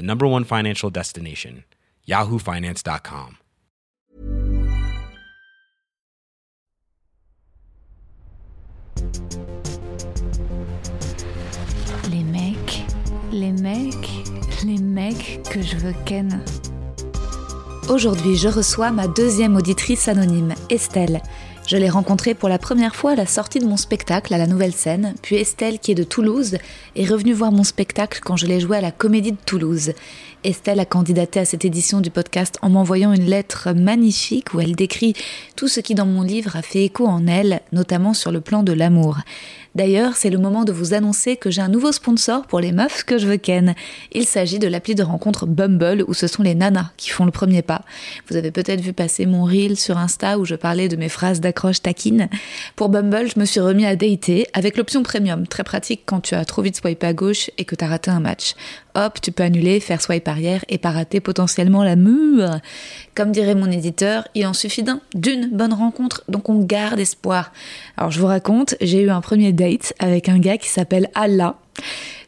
the number one financial destination, yahoofinance.com. Les mecs, les mecs, les mecs que je veux ken. Aujourd'hui, je reçois ma deuxième auditrice anonyme, Estelle. Je l'ai rencontrée pour la première fois à la sortie de mon spectacle à la Nouvelle Scène, puis Estelle, qui est de Toulouse, est revenue voir mon spectacle quand je l'ai joué à la Comédie de Toulouse. Estelle a candidaté à cette édition du podcast en m'envoyant une lettre magnifique où elle décrit tout ce qui dans mon livre a fait écho en elle, notamment sur le plan de l'amour. D'ailleurs, c'est le moment de vous annoncer que j'ai un nouveau sponsor pour les meufs que je veux ken. Il s'agit de l'appli de rencontre Bumble où ce sont les nanas qui font le premier pas. Vous avez peut-être vu passer mon reel sur Insta où je parlais de mes phrases d'accroche taquine. Pour Bumble, je me suis remis à dater avec l'option premium, très pratique quand tu as trop vite swipé à gauche et que tu as raté un match. Hop, tu peux annuler, faire swipe arrière et pas rater potentiellement la mûre. Comme dirait mon éditeur, il en suffit d'un, d'une bonne rencontre, donc on garde espoir. Alors je vous raconte, j'ai eu un premier date avec un gars qui s'appelle Allah.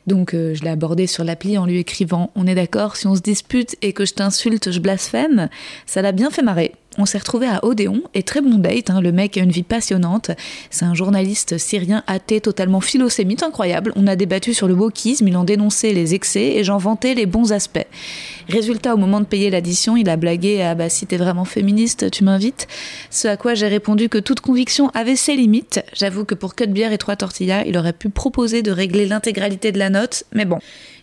Donc euh, je l'ai abordé sur l'appli en lui écrivant On est d'accord, si on se dispute et que je t'insulte, je blasphème. Ça l'a bien fait marrer. On s'est retrouvé à Odéon et très bon date. hein, Le mec a une vie passionnante. C'est un journaliste syrien athée totalement philosémite, incroyable. On a débattu sur le wokisme, il en dénonçait les excès et j'en vantais les bons aspects. Résultat, au moment de payer l'addition, il a blagué Ah bah si t'es vraiment féministe, tu m'invites. Ce à quoi j'ai répondu que toute conviction avait ses limites. J'avoue que pour que de bière et trois tortillas, il aurait pu proposer de régler l'intégralité de la note, mais bon.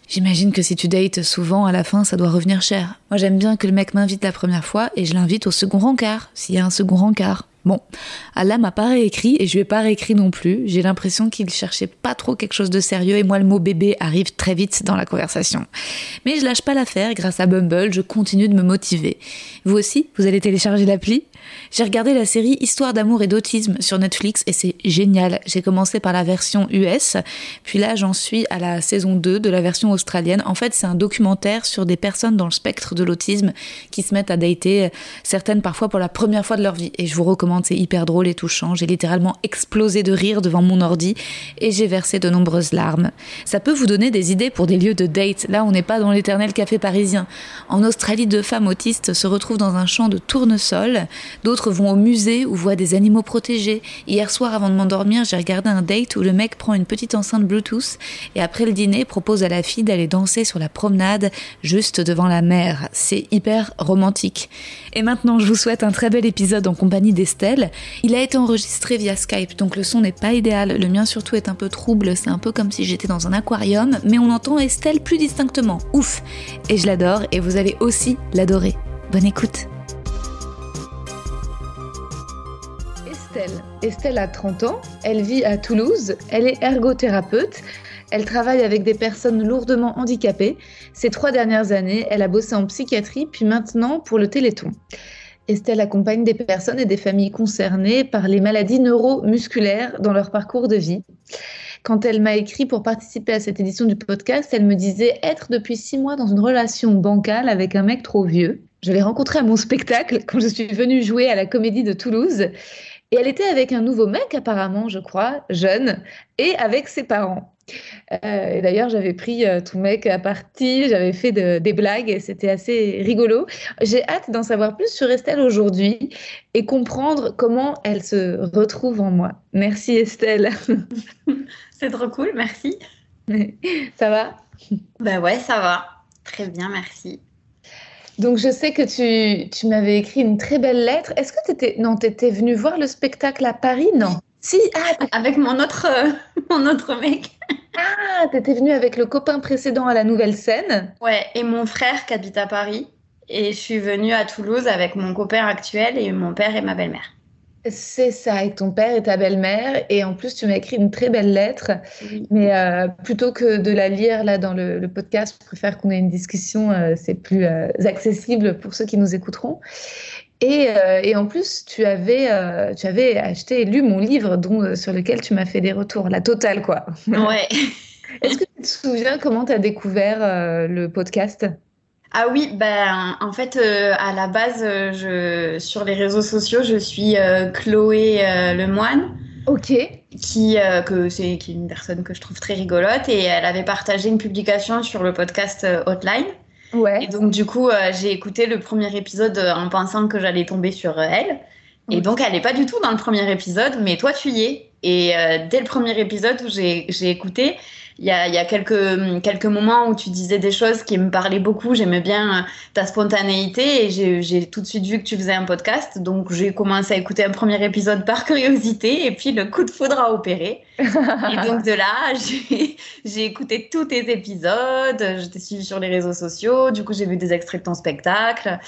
J'imagine que si tu dates souvent, à la fin, ça doit revenir cher. Moi, j'aime bien que le mec m'invite la première fois et je l'invite au second rencard, s'il y a un second rencard. Bon, Allah m'a pas réécrit et je lui ai pas réécrit non plus. J'ai l'impression qu'il cherchait pas trop quelque chose de sérieux et moi, le mot bébé arrive très vite dans la conversation. Mais je lâche pas l'affaire, grâce à Bumble, je continue de me motiver. Vous aussi, vous allez télécharger l'appli? J'ai regardé la série Histoire d'amour et d'autisme sur Netflix et c'est génial. J'ai commencé par la version US, puis là j'en suis à la saison 2 de la version australienne. En fait, c'est un documentaire sur des personnes dans le spectre de l'autisme qui se mettent à dater, certaines parfois pour la première fois de leur vie. Et je vous recommande, c'est hyper drôle et touchant. J'ai littéralement explosé de rire devant mon ordi et j'ai versé de nombreuses larmes. Ça peut vous donner des idées pour des lieux de date. Là, on n'est pas dans l'éternel café parisien. En Australie, deux femmes autistes se retrouvent dans un champ de tournesol. D'autres vont au musée ou voient des animaux protégés. Hier soir, avant de m'endormir, j'ai regardé un date où le mec prend une petite enceinte Bluetooth et après le dîner propose à la fille d'aller danser sur la promenade juste devant la mer. C'est hyper romantique. Et maintenant, je vous souhaite un très bel épisode en compagnie d'Estelle. Il a été enregistré via Skype, donc le son n'est pas idéal. Le mien surtout est un peu trouble, c'est un peu comme si j'étais dans un aquarium, mais on entend Estelle plus distinctement. Ouf Et je l'adore et vous allez aussi l'adorer. Bonne écoute Estelle. A 30 ans, elle vit à Toulouse, elle est ergothérapeute, elle travaille avec des personnes lourdement handicapées. Ces trois dernières années, elle a bossé en psychiatrie, puis maintenant pour le Téléthon. Estelle accompagne des personnes et des familles concernées par les maladies neuromusculaires dans leur parcours de vie. Quand elle m'a écrit pour participer à cette édition du podcast, elle me disait être depuis six mois dans une relation bancale avec un mec trop vieux. Je l'ai rencontré à mon spectacle quand je suis venue jouer à la Comédie de Toulouse. Et elle était avec un nouveau mec, apparemment, je crois, jeune, et avec ses parents. Euh, et d'ailleurs, j'avais pris euh, ton mec à partie, j'avais fait de- des blagues et c'était assez rigolo. J'ai hâte d'en savoir plus sur Estelle aujourd'hui et comprendre comment elle se retrouve en moi. Merci Estelle. C'est trop cool, merci. Ça va? Bah ouais, ça va. Très bien, merci. Donc je sais que tu, tu m'avais écrit une très belle lettre. Est-ce que tu étais non, étais venue voir le spectacle à Paris? Non. Si, ah, avec mon autre euh, mon autre mec. Ah, tu étais venue avec le copain précédent à la nouvelle scène? Ouais, et mon frère qui habite à Paris et je suis venue à Toulouse avec mon copain actuel et mon père et ma belle-mère. C'est ça, avec ton père et ta belle-mère. Et en plus, tu m'as écrit une très belle lettre. Mais euh, plutôt que de la lire là dans le, podcast, je préfère qu'on ait une discussion. Euh, c'est plus euh, accessible pour ceux qui nous écouteront. Et, et en plus, tu avais, tu avais acheté et lu mon livre dont, sur lequel tu m'as fait des retours, la totale, quoi. Ouais. Est-ce que tu te souviens comment tu as découvert le podcast? Ah oui, ben en fait euh, à la base euh, je sur les réseaux sociaux je suis euh, Chloé Lemoine. Ok. Qui que c'est qui est une personne que je trouve très rigolote et elle avait partagé une publication sur le podcast Hotline. Ouais. Et donc du coup j'ai écouté le premier épisode en pensant que j'allais tomber sur elle. Et donc elle n'est pas du tout dans le premier épisode, mais toi tu y es. Et dès le premier épisode où j'ai écouté, il y a, quelques, quelques moments où tu disais des choses qui me parlaient beaucoup. J'aimais bien euh, ta spontanéité et j'ai tout de suite vu que tu faisais un podcast. Donc j'ai commencé à écouter un premier épisode par curiosité et puis le coup de foudre a opéré. et donc de là, j'ai écouté tous tes épisodes, je t'ai suivi sur les réseaux sociaux, du coup j'ai vu des extraits de ton spectacle.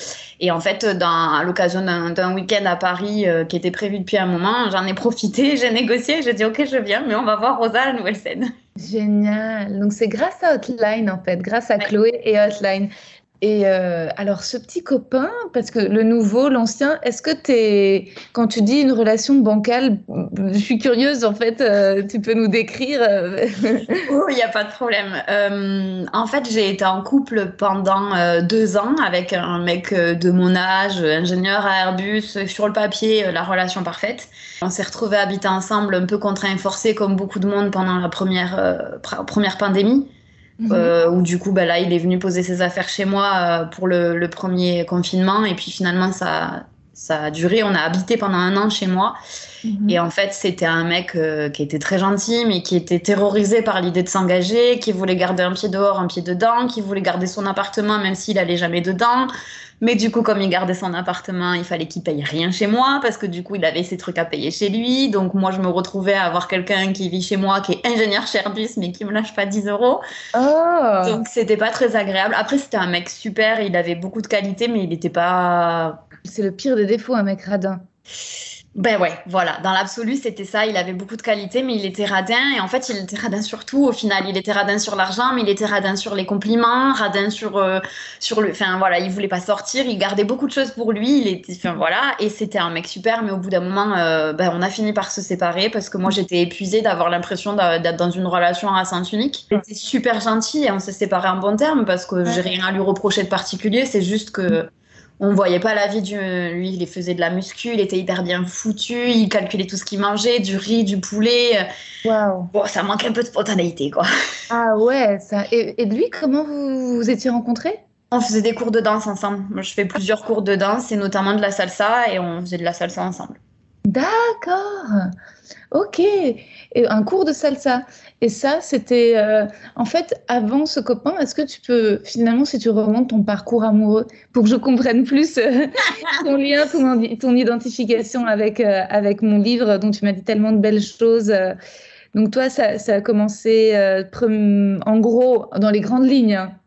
Et en fait, dans, à l'occasion d'un week-end à Paris euh, qui était prévu depuis un moment, j'en ai profité, j'ai négocié, j'ai dit ok je viens, mais on va voir Rosa à la nouvelle scène. Génial. Donc c'est grâce à Hotline en fait, grâce à Chloé et Hotline. Et euh, alors ce petit copain, parce que le nouveau, l'ancien, est-ce que tu es, quand tu dis une relation bancale, je suis curieuse en fait, euh, tu peux nous décrire euh, Oh, il n'y a pas de problème. en fait, j'ai été en couple pendant deux ans avec un mec de mon âge, ingénieur à Airbus, sur le papier, la relation parfaite. On s'est retrouvés habiter ensemble un peu contraints et forcés comme beaucoup de monde pendant la première, première pandémie. Euh, où du coup, bah, là, il est venu poser ses affaires chez moi euh, pour le, premier confinement. Et puis finalement, ça, ça a duré. On a habité pendant un an chez moi. Mhm. Et en fait, c'était un mec euh, qui était très gentil, mais qui était terrorisé par l'idée de s'engager, qui voulait garder un pied dehors, un pied dedans, qui voulait garder son appartement même s'il allait jamais dedans. Mais du coup, comme il gardait son appartement, il fallait qu'il paye rien chez moi parce que du coup, il avait ses trucs à payer chez lui. Donc moi, je me retrouvais à avoir quelqu'un qui vit chez moi, qui est ingénieur chez Airbus, mais qui me lâche pas 10 euros. Oh. Donc c'était pas très agréable. Après, c'était un mec super, il avait beaucoup de qualités, mais il n'était pas. C'est le pire des défauts, un mec radin. Ben ouais, voilà. Dans l'absolu, c'était ça. Il avait beaucoup de qualités, mais il était radin. Et en fait, il était radin sur tout. Au final, il était radin sur l'argent, mais il était radin sur les compliments, radin sur euh, sur le. Enfin voilà, il voulait pas sortir. Il gardait beaucoup de choses pour lui. Il était. Enfin voilà. Et c'était un mec super. Mais au bout d'un moment, euh, ben, on a fini par se séparer parce que moi, j'étais épuisée d'avoir l'impression d'être dans une relation à sens unique. Il était super gentil et on s'est séparés en bon terme parce que j'ai rien à lui reprocher de particulier. C'est juste que on voyait pas la vie du lui il faisait de la muscu il était hyper bien foutu il calculait tout ce qu'il mangeait du riz du poulet waouh. Bon ça manque un peu de spontanéité quoi. Ah ouais ça et, lui comment vous vous étiez rencontrés? On faisait des cours de danse ensemble. Moi, je fais plusieurs cours de danse et notamment de la salsa et on faisait de la salsa ensemble. D'accord. Ok. Et un cours de salsa et ça, c'était euh, en fait avant ce copain. Est-ce que tu peux finalement, si tu remontes ton parcours amoureux, pour que je comprenne plus euh, ton lien, ton, identification avec euh, avec mon livre, dont tu m'as dit tellement de belles choses. donc toi, ça, ça a commencé en gros dans les grandes lignes. Hein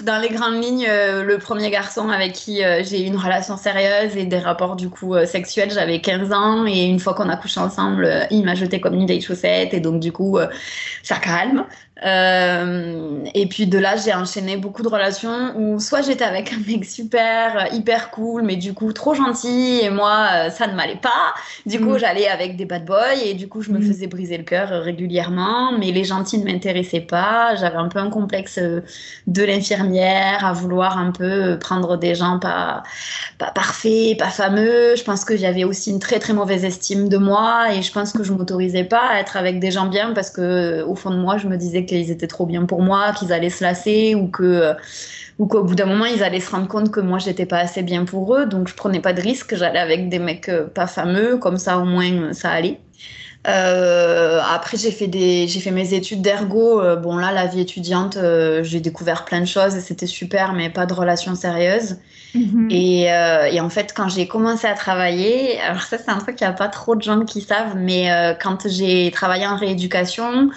dans les grandes lignes, euh, le premier garçon avec qui euh, j'ai eu une relation sérieuse et des rapports du coup euh, sexuels, j'avais 15 ans et une fois qu'on a couché ensemble, il m'a jeté comme une vieille chaussette et donc du coup ça calme. Euh, et puis de là, j'ai enchaîné beaucoup de relations où soit j'étais avec un mec super, hyper cool, mais du coup trop gentil, et moi, euh, ça ne m'allait pas. Du coup, mm. j'allais avec des bad boys, et du coup, je me mm. faisais briser le cœur régulièrement, mais les gentils ne m'intéressaient pas. J'avais un peu un complexe de l'infirmière, à vouloir un peu prendre des gens pas, pas parfaits, pas fameux. Je pense que j'avais aussi une très très mauvaise estime de moi, et je pense que je m'autorisais pas à être avec des gens bien parce que au fond de moi, je me disais qu'ils étaient trop bien pour moi, qu'ils allaient se lasser ou que ou qu'au bout d'un moment ils allaient se rendre compte que moi j'étais pas assez bien pour eux, donc je prenais pas de risque, j'allais avec des mecs euh, pas fameux, comme ça au moins ça allait. Euh, après, j'ai fait, des, j'ai fait mes études d'ergo. Euh, bon, là, la vie étudiante, euh, j'ai découvert plein de choses et c'était super, mais pas de relations sérieuses. Mhm. Et, et, en fait, quand j'ai commencé à travailler, alors ça, c'est un truc qu'il n'y a pas trop de gens qui savent, mais quand j'ai travaillé en rééducation,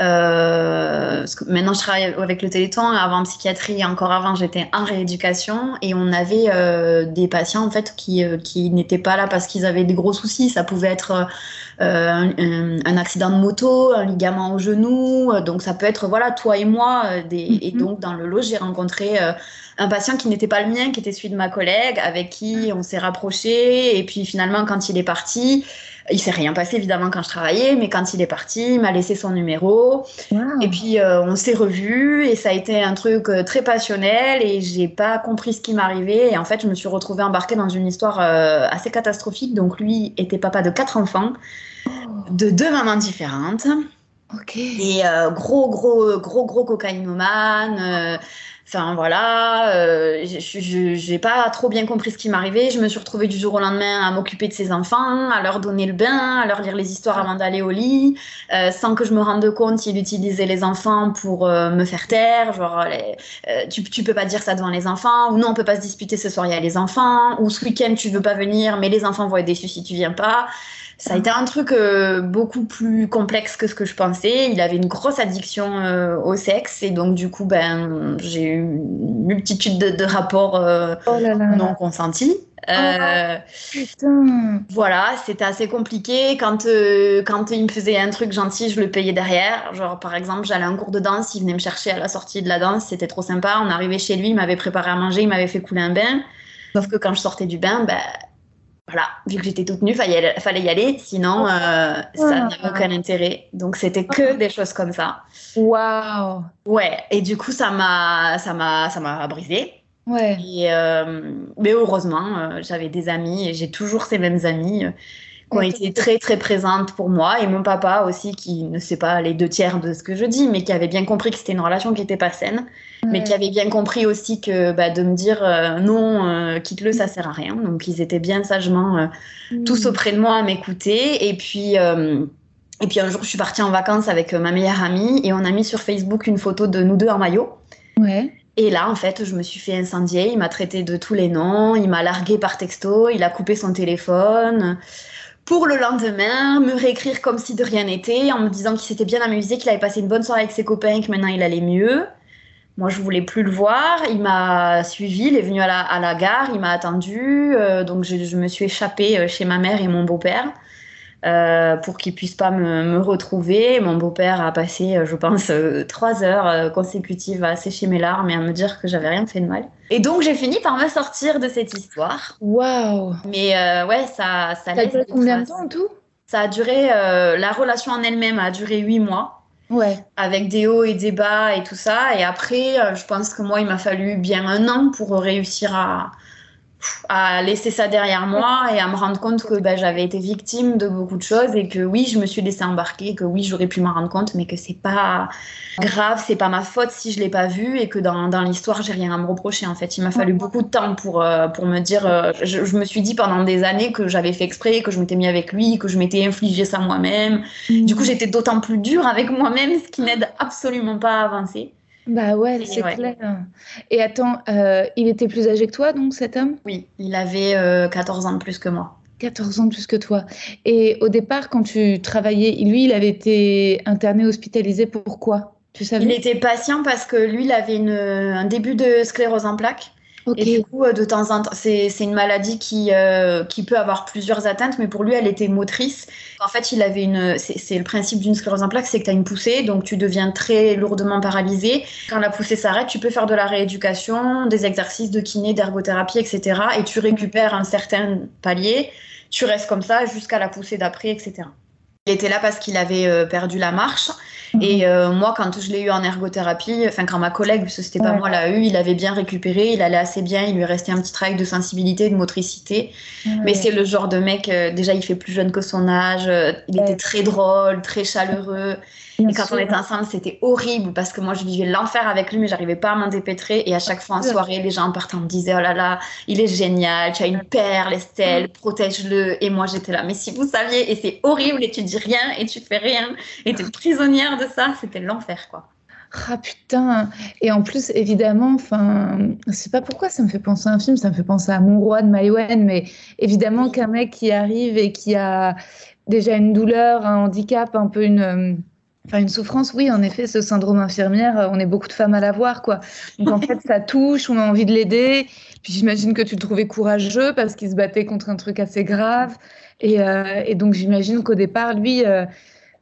euh, maintenant, je travaille avec le Téléthon. Avant psychiatrie, encore avant, j'étais en rééducation et on avait euh, des patients en fait qui, euh, qui n'étaient pas là parce qu'ils avaient des gros soucis. Ça pouvait être un, un, accident de moto, un ligament au genou. donc ça peut être voilà toi et moi. Des, Et mhm. donc dans le lot, j'ai rencontré un patient qui n'était pas le mien, qui était celui de ma collègue, avec qui on s'est rapproché. Et puis finalement, quand il est parti, il s'est rien passé évidemment quand je travaillais, mais quand il est parti, il m'a laissé son numéro. Et puis euh, on s'est revus et ça a été un truc euh, très passionnel et j'ai pas compris ce qui m'arrivait. Et en fait, je me suis retrouvée embarquée dans une histoire euh, assez catastrophique. Donc lui était papa de quatre enfants, oh. de deux mamans différentes. Et gros, gros, gros, gros cocaïnomane. Enfin voilà, euh, je n'ai pas trop bien compris ce qui m'arrivait. Je me suis retrouvée du jour au lendemain à m'occuper de ses enfants, à leur donner le bain, à leur lire les histoires avant d'aller au lit, euh, sans que je me rende compte. Il utilisait les enfants pour euh, me faire taire, genre tu, tu peux pas dire ça devant les enfants, ou non on peut pas se disputer ce soir il y a les enfants, ou ce week-end tu veux pas venir mais les enfants vont être déçus si tu viens pas. Ça a été un truc euh, beaucoup plus complexe que ce que je pensais. Il avait une grosse addiction euh, au sexe et donc du coup, ben, j'ai eu une multitude de, rapports euh, oh non consentis. Oh, voilà, c'était assez compliqué. Quand, quand il me faisait un truc gentil, je le payais derrière. Genre, par exemple, j'allais en cours de danse, il venait me chercher à la sortie de la danse, c'était trop sympa. On arrivait chez lui, il m'avait préparé à manger, il m'avait fait couler un bain. Sauf que quand je sortais du bain, ben, voilà, vu que j'étais toute nue, fallait, fallait y aller, sinon euh, ça n'avait aucun intérêt. Donc c'était que des choses comme ça. Waouh. Ouais, et du coup ça m'a, ça m'a, ça m'a brisé. Ouais. Et, euh, mais heureusement, euh, j'avais des amis et j'ai toujours ces mêmes amis qui ont été très très présentes pour moi et mon papa aussi qui ne sait pas les deux tiers de ce que je dis mais qui avait bien compris que c'était une relation qui n'était pas saine mais qui avait bien compris aussi que bah, de me dire euh, non euh, quitte-le ça sert à rien donc ils étaient bien sagement euh, mm. tous auprès de moi à m'écouter et puis et puis un jour je suis partie en vacances avec ma meilleure amie et on a mis sur Facebook une photo de nous deux en maillot ouais et là, en fait, je me suis fait incendier. Il m'a traité de tous les noms. Il m'a largué par texto. Il a coupé son téléphone pour le lendemain me réécrire comme si de rien n'était, en me disant qu'il s'était bien amusé, qu'il avait passé une bonne soirée avec ses copains et que maintenant il allait mieux. Moi, je voulais plus le voir. Il m'a suivi, il est venu à la, gare, il m'a attendu. Euh, donc, je, me suis échappée euh, chez ma mère et mon beau-père. Euh, pour qu'il puisse pas me, retrouver. Mon beau-père a passé, euh, je pense, euh, trois heures consécutives à sécher mes larmes et à me dire que j'avais rien fait de mal. Et donc j'ai fini par me sortir de cette histoire. Waouh Mais ouais, ça, ça, ça a duré combien de temps en tout? Ça a duré, la relation en elle-même a duré huit mois. Ouais. Avec des hauts et des bas et tout ça. Et après, je pense que moi, il m'a fallu bien un an pour réussir à, à laisser ça derrière moi et à me rendre compte que bah, j'avais été victime de beaucoup de choses et que oui, je me suis laissé embarquer, que oui, j'aurais pu m'en rendre compte, mais que c'est pas grave, c'est pas ma faute si je l'ai pas vu et que dans, dans l'histoire, j'ai rien à me reprocher. En fait, il m'a fallu beaucoup de temps pour, euh, pour me dire. Euh, je, je, me suis dit pendant des années que j'avais fait exprès, que je m'étais mis avec lui, que je m'étais infligé ça moi-même. Du coup, j'étais d'autant plus dure avec moi-même, ce qui n'aide absolument pas à avancer. Bah ouais, c'est clair. Et attends, euh, il était plus âgé que toi, donc, cet homme? Oui, il avait 14 euh, ans de plus que moi. 14 ans de plus que toi. Et au départ, quand tu travaillais, lui, il avait été interné, hospitalisé, pourquoi Tu savais? Il était patient parce que lui, il avait une, un début de sclérose en plaques. Et du coup, euh, de temps en temps, c'est une maladie qui, euh, qui peut avoir plusieurs atteintes, mais pour lui, elle était motrice. En fait, il avait une. C'est le principe d'une sclérose en plaques, c'est que tu as une poussée, donc tu deviens très lourdement paralysé. Quand la poussée s'arrête, tu peux faire de la rééducation, des exercices de kiné, d'ergothérapie, etc. Et tu récupères un certain palier. Tu restes comme ça jusqu'à la poussée d'après, etc. Il était là parce qu'il avait euh, perdu la marche Et euh, moi, quand je l'ai eu en ergothérapie, enfin quand ma collègue, parce que c'était pas moi, l'a eu, il avait bien récupéré, il allait assez bien, il lui restait un petit travail de sensibilité, de motricité. Mais c'est le genre de mec, euh, déjà il fait plus jeune que son âge, euh, il était très drôle, très chaleureux. Et quand on était ensemble, c'était horrible parce que moi je vivais l'enfer avec lui, mais j'arrivais pas à m'en dépêtrer. Et à chaque fois en soirée, les gens partant me disaient Oh là là, il est génial, tu as une perle, Estelle, protège-le. Et moi j'étais là, mais si vous saviez, et c'est horrible, et tu dis rien, et tu fais rien, et tu es prisonnière de ça, c'était l'enfer quoi. Ah putain Et en plus, évidemment, enfin, je sais pas pourquoi ça me fait penser à un film, ça me fait penser à Mon Roi de Maïwen, mais évidemment qu'un mec qui arrive et qui a déjà une douleur, un handicap, un peu une, enfin une souffrance, oui, en effet, ce syndrome infirmière, on est beaucoup de femmes à l'avoir, quoi. Donc en fait, ça touche, on a envie de l'aider. Puis j'imagine que tu le trouvais courageux parce qu'il se battait contre un truc assez grave. Et, euh, et donc j'imagine qu'au départ, lui. Euh,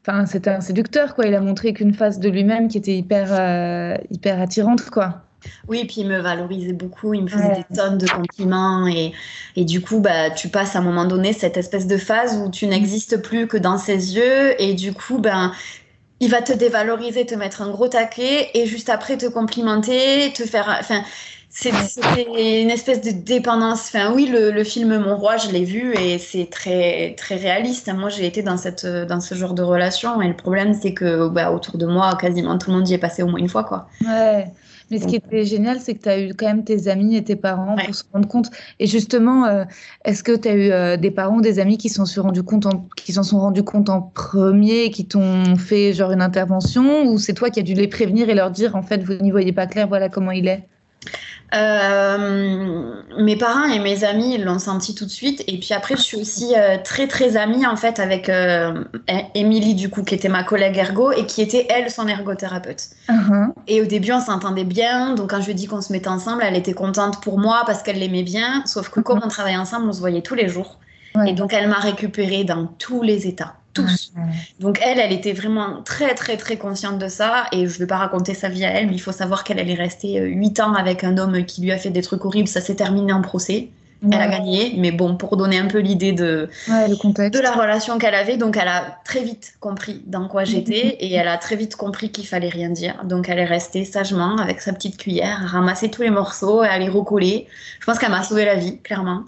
Enfin, c'était un séducteur, quoi. Il a montré qu'une face de lui-même qui était hyper, euh, hyper attirante, quoi. Oui, puis il me valorisait beaucoup, il me faisait des tonnes de compliments et, et, du coup, bah, tu passes à un moment donné cette espèce de phase où tu n'existes plus que dans ses yeux et du coup, ben, il va te dévaloriser, te mettre un gros taquet et juste après te complimenter, te faire, enfin, c'est une espèce de dépendance. Enfin, oui, le, film Mon Roi, je l'ai vu et c'est très, très réaliste. Moi, j'ai été dans, cette, dans ce genre de relation et le problème, c'est que bah, autour de moi, quasiment tout le monde y est passé au moins une fois. Quoi. Ouais. Mais ce qui était génial, c'est que tu as eu quand même tes amis et tes parents pour se rendre compte. Et justement, euh, est-ce que tu as eu euh, des parents, des amis qui s'en sont rendus compte, en, qui s'en sont rendus compte en premier, qui t'ont fait genre une intervention, ou c'est toi qui as dû les prévenir et leur dire en fait vous n'y voyez pas clair, voilà comment il est? Euh, mes parents et mes amis l'ont senti tout de suite. Et puis après, je suis aussi euh, très très amie en fait avec euh, Émilie du coup, qui était ma collègue ergo et qui était elle son ergothérapeute. Uh-huh. Et au début, on s'entendait bien. Donc quand je lui ai dit qu'on se mettait ensemble, elle était contente pour moi parce qu'elle l'aimait bien. Sauf que comme uh-huh. on travaillait ensemble, on se voyait tous les jours. Et donc elle m'a récupérée dans tous les états tous. Donc elle, elle était vraiment très très très consciente de ça et je ne vais pas raconter sa vie à elle, mais il faut savoir qu'elle est restée 8 euh, ans avec un homme qui lui a fait des trucs horribles, ça s'est terminé en procès. Elle a gagné, mais bon, pour donner un peu l'idée de, de la relation qu'elle avait, donc elle a très vite compris dans quoi j'étais et elle a très vite compris qu'il fallait rien dire. Donc elle est restée sagement avec sa petite cuillère, à ramasser tous les morceaux et à les recoller. Je pense qu'elle m'a sauvé la vie, clairement.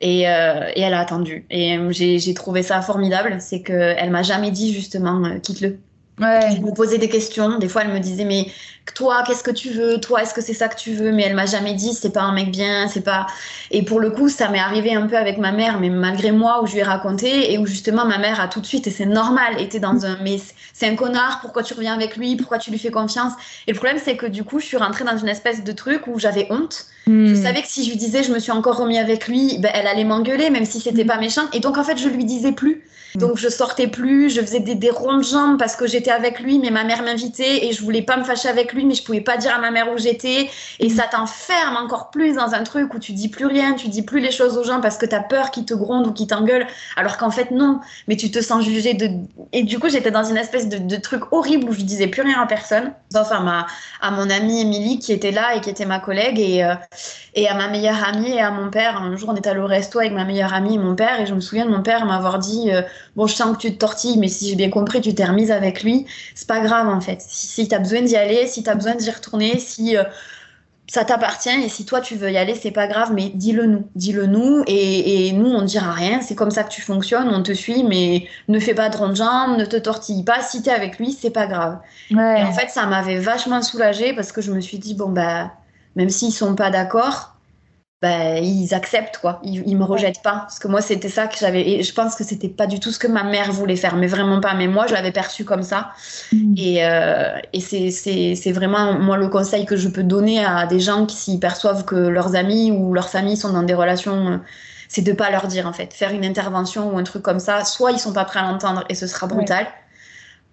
Et, euh, et, elle a attendu. Et euh, j'ai trouvé ça formidable, c'est qu'elle m'a jamais dit justement euh, quitte-le. Ouais. Je me posais des questions. Des fois, elle me disait mais toi, qu'est-ce que tu veux? Toi, est-ce que c'est ça que tu veux? Mais elle m'a jamais dit c'est pas un mec bien, c'est pas. Et pour le coup, ça m'est arrivé un peu avec ma mère, mais malgré moi, où je lui ai raconté et où justement ma mère a tout de suite et c'est normal, était dans un mais c'est un connard. Pourquoi tu reviens avec lui? Pourquoi tu lui fais confiance? Et le problème, c'est que du coup, je suis rentrée dans une espèce de truc où j'avais honte. Hmm. Je savais que si je lui disais je me suis encore remis avec lui, ben, elle allait m'engueuler, même si c'était hmm. pas méchant. Et donc en fait, je lui disais plus. Mm. Donc je sortais plus, je faisais des, des ronds de jambes parce que j'étais avec lui, mais ma mère m'invitait et je voulais pas me fâcher avec lui, mais je pouvais pas dire à ma mère où j'étais. Et mm. ça t'enferme encore plus dans un truc où tu dis plus rien, tu dis plus les choses aux gens parce que tu as peur qu'ils te grondent ou qu'ils t'engueulent, alors qu'en fait non, mais tu te sens jugé de. Et du coup j'étais dans une espèce de, truc horrible où je disais plus rien à personne, sauf à, ma, à mon amie Émilie qui était là et qui était ma collègue et, euh, et à ma meilleure amie et à mon père. Un jour on était allé au resto avec ma meilleure amie et mon père et je me souviens de mon père m'avoir dit. Euh, bon, je sens que tu te tortilles, mais si j'ai bien compris, tu t'es remise avec lui, c'est pas grave en fait. Si, si tu as besoin d'y aller, si tu as besoin d'y retourner, si euh, ça t'appartient et si toi tu veux y aller, c'est pas grave, mais dis-le nous, dis-le nous et, nous on ne dira rien. C'est comme ça que tu fonctionnes, on te suit, mais ne fais pas de ronde jambe, ne te tortille pas. Si tu es avec lui, c'est pas grave. Et en fait, ça m'avait vachement soulagée parce que je me suis dit, bon, bah, même s'ils sont pas d'accord, bah, ils acceptent quoi, ils, ils me rejettent pas parce que moi c'était ça que j'avais et je pense que c'était pas du tout ce que ma mère voulait faire, mais vraiment pas. Mais moi je l'avais perçu comme ça mm. et, euh, et c'est vraiment moi le conseil que je peux donner à des gens qui s'y perçoivent que leurs amis ou leur famille sont dans des relations, euh, c'est de pas leur dire en fait, faire une intervention ou un truc comme ça. Soit ils sont pas prêts à l'entendre et ce sera brutal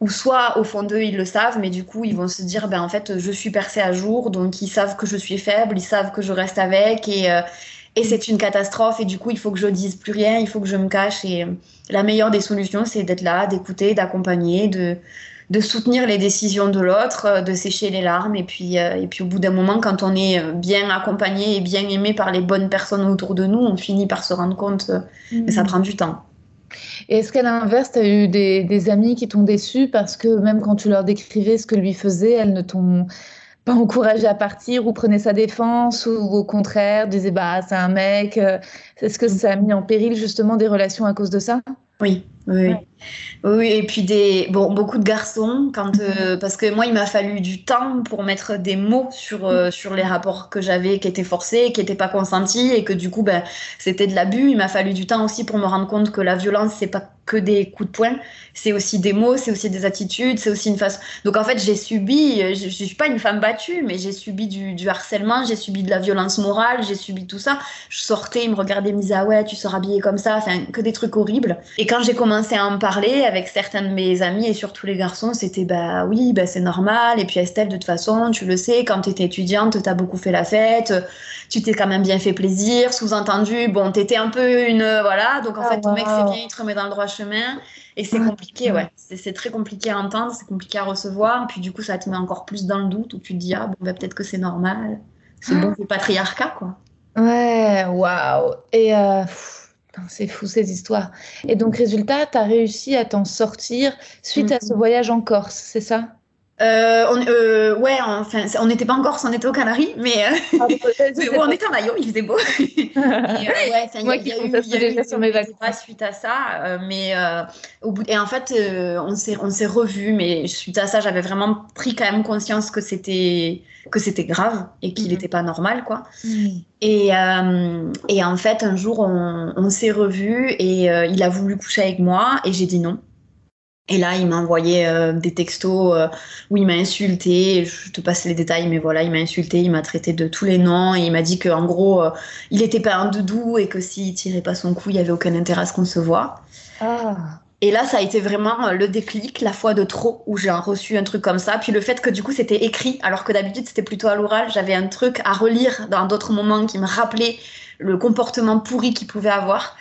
ou soit au fond d'eux ils le savent, mais du coup ils vont se dire ben en fait je suis percée à jour, donc ils savent que je suis faible, ils savent que je reste avec et, euh, et c'est une catastrophe et du coup il faut que je dise plus rien, il faut que je me cache et euh, la meilleure des solutions c'est d'être là, d'écouter, d'accompagner, de, de soutenir les décisions de l'autre, euh, de sécher les larmes et puis, et puis au bout d'un moment quand on est bien accompagné et bien aimé par les bonnes personnes autour de nous, on finit par se rendre compte, mais ça mmh. prend du temps. Et est-ce qu'à l'inverse, tu as eu des, amis qui t'ont déçu parce que même quand tu leur décrivais ce que lui faisait, elles ne t'ont pas encouragé à partir ou prenait sa défense ou au contraire disait bah c'est un mec. euh, Est-ce que ça a mis en péril justement des relations à cause de ça? Oui, oui. Ouais. Oui, et puis des, bon, beaucoup de garçons, quand, euh, parce que moi, il m'a fallu du temps pour mettre des mots sur, euh, sur les rapports que j'avais qui étaient forcés, qui n'étaient pas consentis, et que du coup, ben, c'était de l'abus. Il m'a fallu du temps aussi pour me rendre compte que la violence, c'est pas que des coups de poing, c'est aussi des mots, c'est aussi des attitudes, c'est aussi une façon. Donc en fait, j'ai subi, je, je suis pas une femme battue, mais j'ai subi du, du harcèlement, j'ai subi de la violence morale, j'ai subi tout ça. Je sortais, ils me regardaient, ils me disaient, ah ouais, tu seras habillée comme ça, enfin, que des trucs horribles. Et quand j'ai commencé à en parler avec certains de mes amis et surtout les garçons, c'était, bah oui, bah c'est normal. Et puis Estelle, de toute façon, tu le sais, quand tu étais étudiante, t'as beaucoup fait la fête, tu t'es quand même bien fait plaisir, sous-entendu, bon, t'étais un peu une, voilà, donc en Ah, fait, ton mec, c'est wow. bien, il te remet dans le droit chemin. Et c'est Ah, compliqué, ouais. C'est c'est très compliqué à entendre, c'est compliqué à recevoir. Puis du coup, ça te met encore plus dans le doute où tu te dis, ah bon, bah, peut-être que c'est normal. C'est bon, c'est le patriarcat, quoi. Ouais, waouh. Et euh, c'est fou ces histoires. Et donc, résultat, tu as réussi à t'en sortir suite à ce Mhm. voyage en Corse, c'est ça? Euh, on, euh, ouais, enfin, on n'était pas en Corse, on était aux Canaries, mais, euh, Ah, mais on était en maillot, il faisait beau. Et, euh, ouais, y Moi qui y a eu- fantasme il y a eu déjà sur mes suite à ça, mais au bout et en fait, on s'est on s'est revus, mais suite à ça, j'avais vraiment pris quand même conscience que c'était que c'était grave et qu'il Mhm. n'était pas normal, quoi. Et, euh, et en fait, un jour, on, on s'est revus et il a voulu coucher avec moi et j'ai dit non. Et là, il m'a envoyé euh, des textos euh, où il m'a insulté. Je te passe les détails, mais voilà, il m'a insulté, il m'a traité de tous les noms et il m'a dit qu'en gros, euh, il n'était pas un doudou et que s'il tirait pas son coup, il n'y avait aucun intérêt à ce qu'on se voit. Ah, Et là, ça a été vraiment le déclic, la fois de trop où j'ai reçu un truc comme ça. Puis le fait que du coup, c'était écrit, alors que d'habitude, c'était plutôt à l'oral. J'avais un truc à relire dans d'autres moments qui me rappelait le comportement pourri qu'il pouvait avoir.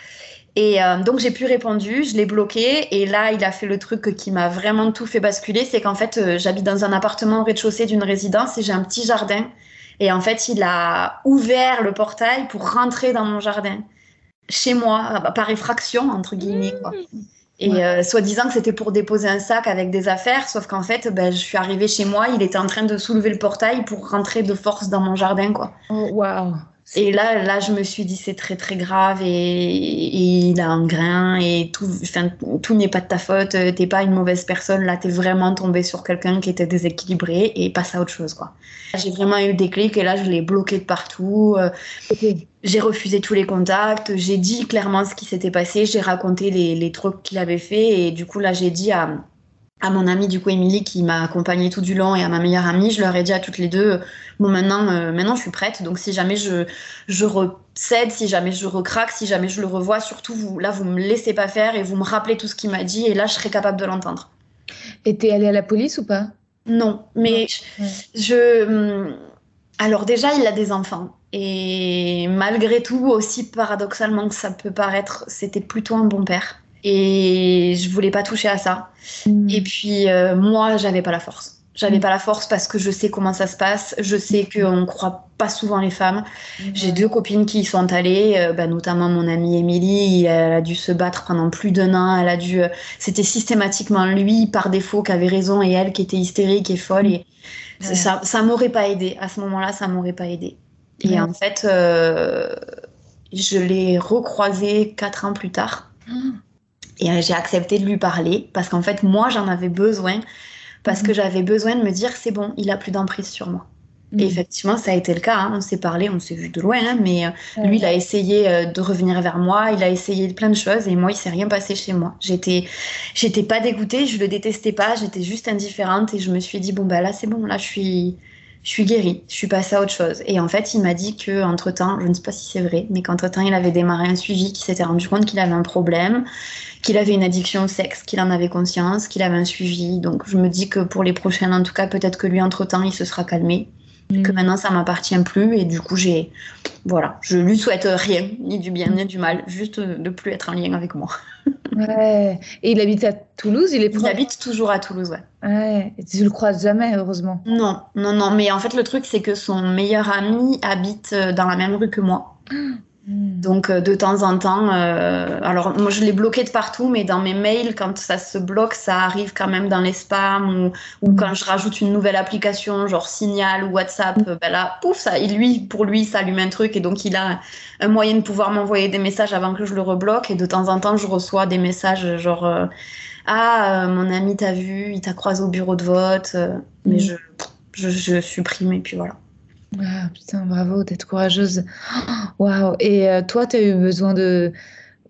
Et euh, donc, j'ai pu répondre, je l'ai bloqué. Et là, il a fait le truc qui m'a vraiment tout fait basculer. C'est qu'en fait, euh, j'habite dans un appartement au rez-de-chaussée d'une résidence et j'ai un petit jardin. Et en fait, il a ouvert le portail pour rentrer dans mon jardin. Chez moi, par effraction, entre guillemets. Quoi. Et Ouais. euh, soi-disant que c'était pour déposer un sac avec des affaires, sauf qu'en fait, ben, je suis arrivée chez moi, il était en train de soulever le portail pour rentrer de force dans mon jardin, quoi. oh, waouh. Et là, là, je me suis dit c'est très très grave et, et il a un grain et tout, enfin, tout n'est pas de ta faute, t'es pas une mauvaise personne, là, t'es vraiment tombé sur quelqu'un qui était déséquilibré et passe à autre chose, quoi. J'ai vraiment eu des clics et là, je l'ai bloqué de partout. j'ai refusé tous les contacts, j'ai dit clairement ce qui s'était passé, j'ai raconté les, les trucs qu'il avait fait et du coup là j'ai dit à, à mon amie du coup Émilie qui m'a accompagnée tout du long et à ma meilleure amie, je leur ai dit à toutes les deux bon maintenant euh, maintenant je suis prête donc si jamais je je recède, si jamais je recraque, si jamais je le revois, surtout vous là vous me laissez pas faire et vous me rappelez tout ce qu'il m'a dit et là je serai capable de l'entendre. Et t'es allée à la police ou pas? Non, mais je. hum, Alors, déjà, il a des enfants. Et malgré tout, aussi paradoxalement que ça peut paraître, c'était plutôt un bon père. Et je voulais pas toucher à ça. Et puis, euh, moi, j'avais pas la force. J'avais Mm. pas la force parce que je sais comment ça se passe. Je sais qu'on croit pas souvent les femmes. J'ai deux copines qui y sont allées, euh, bah, notamment mon amie Émilie. Elle a dû se battre pendant plus d'un an. Elle a dû. euh, C'était systématiquement lui par défaut qui avait raison et elle qui était hystérique et folle. Et Ouais. ça, ça m'aurait pas aidé. À ce moment-là, ça m'aurait pas aidé. Et en fait, euh, je l'ai recroisé quatre ans plus tard. Et euh, j'ai accepté de lui parler parce qu'en fait, moi, j'en avais besoin. Parce Mhm. que j'avais besoin de me dire, c'est bon, il a plus d'emprise sur moi. Et effectivement, ça a été le cas. hein. On s'est parlé, on s'est vu de loin, hein, mais euh, lui, il a essayé euh, de revenir vers moi, il a essayé plein de choses, et moi, il s'est rien passé chez moi. J'étais, j'étais pas dégoûtée, je le détestais pas, j'étais juste indifférente, et je me suis dit bon bah là, c'est bon, là, je suis, je suis guérie, je suis passée à autre chose. Et en fait, il m'a dit que entre temps, je ne sais pas si c'est vrai, mais qu'entre temps, il avait démarré un suivi, qu'il s'était rendu compte qu'il avait un problème, qu'il avait une addiction au sexe, qu'il en avait conscience, qu'il avait un suivi. Donc, je me dis que pour les prochaines, en tout cas, peut-être que lui, entre temps, il se sera calmé Mm. que maintenant ça m'appartient plus et du coup j'ai voilà je lui souhaite rien ni du bien ni du mal juste de plus être en lien avec moi Ouais. Et il habite à Toulouse, il est il habite toujours à Toulouse ouais Ouais. Et tu le croises jamais, heureusement. non non non mais en fait le truc c'est que son meilleur ami habite euh, dans la même rue que moi. Donc euh, de temps en temps, euh, alors moi je l'ai bloqué de partout, mais dans mes mails, quand ça se bloque, ça arrive quand même dans les spams ou, hmm. quand je rajoute une nouvelle application, genre Signal ou WhatsApp, hmm. ben là, pouf, ça, lui, pour lui, ça allume un truc et donc il a un moyen de pouvoir m'envoyer des messages avant que je le rebloque. Et de temps en temps, je reçois des messages genre euh, ah mon ami t'a vu, il t'a croisé au bureau de vote, mais je, je, je supprime et puis voilà. Ah, putain, bravo, d'être courageuse. Waouh. Et euh, toi, tu as eu besoin de,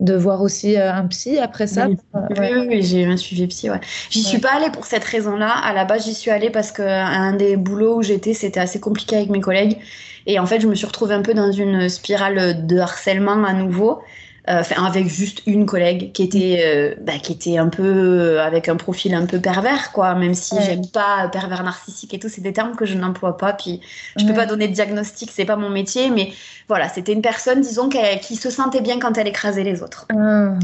de voir aussi euh, un psy après ça? Oui, oui, j'ai eu un suivi psy. Ouais. J'y suis pas allée pour cette raison-là. À la base, j'y suis allée parce qu'un des boulots où j'étais, c'était assez compliqué avec mes collègues. Et en fait, je me suis retrouvée un peu dans une spirale de harcèlement à nouveau. Euh, enfin avec juste une collègue qui était euh, bah, qui était un peu euh, avec un profil un peu pervers quoi. Même si j'aime pas pervers narcissique et tout c'est des termes que je n'emploie pas. Puis je peux pas donner de diagnostic c'est pas mon métier mais voilà c'était une personne disons qui se sentait bien quand elle écrasait les autres. Ah,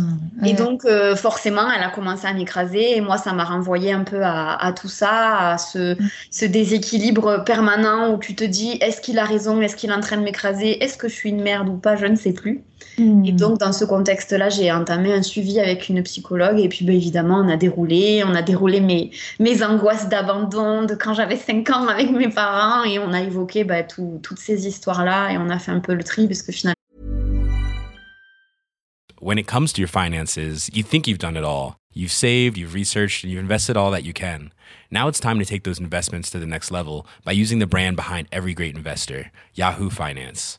et donc forcément elle a commencé à m'écraser et moi ça m'a renvoyé un peu à, tout ça à ce, ce déséquilibre permanent où tu te dis est-ce qu'il a raison? Est-ce qu'il est en train de m'écraser? Est-ce que je suis une merde ou pas? Je ne sais plus et hmm. donc, dans ce contexte-là, j'ai entamé un suivi avec une psychologue. Et puis, ben, évidemment, on a déroulé, on a déroulé mes, mes angoisses d'abandon de quand j'avais 5 ans avec mes parents. Et on a évoqué ben, toutes ces histoires-là. Et on a fait un peu le tri parce que finalement. When it comes to your finances, you think you've done it all. You've saved, you've researched, and you've invested all that you can. Now it's time to take those investments to the next level by using the brand behind every great investor, Yahoo Finance.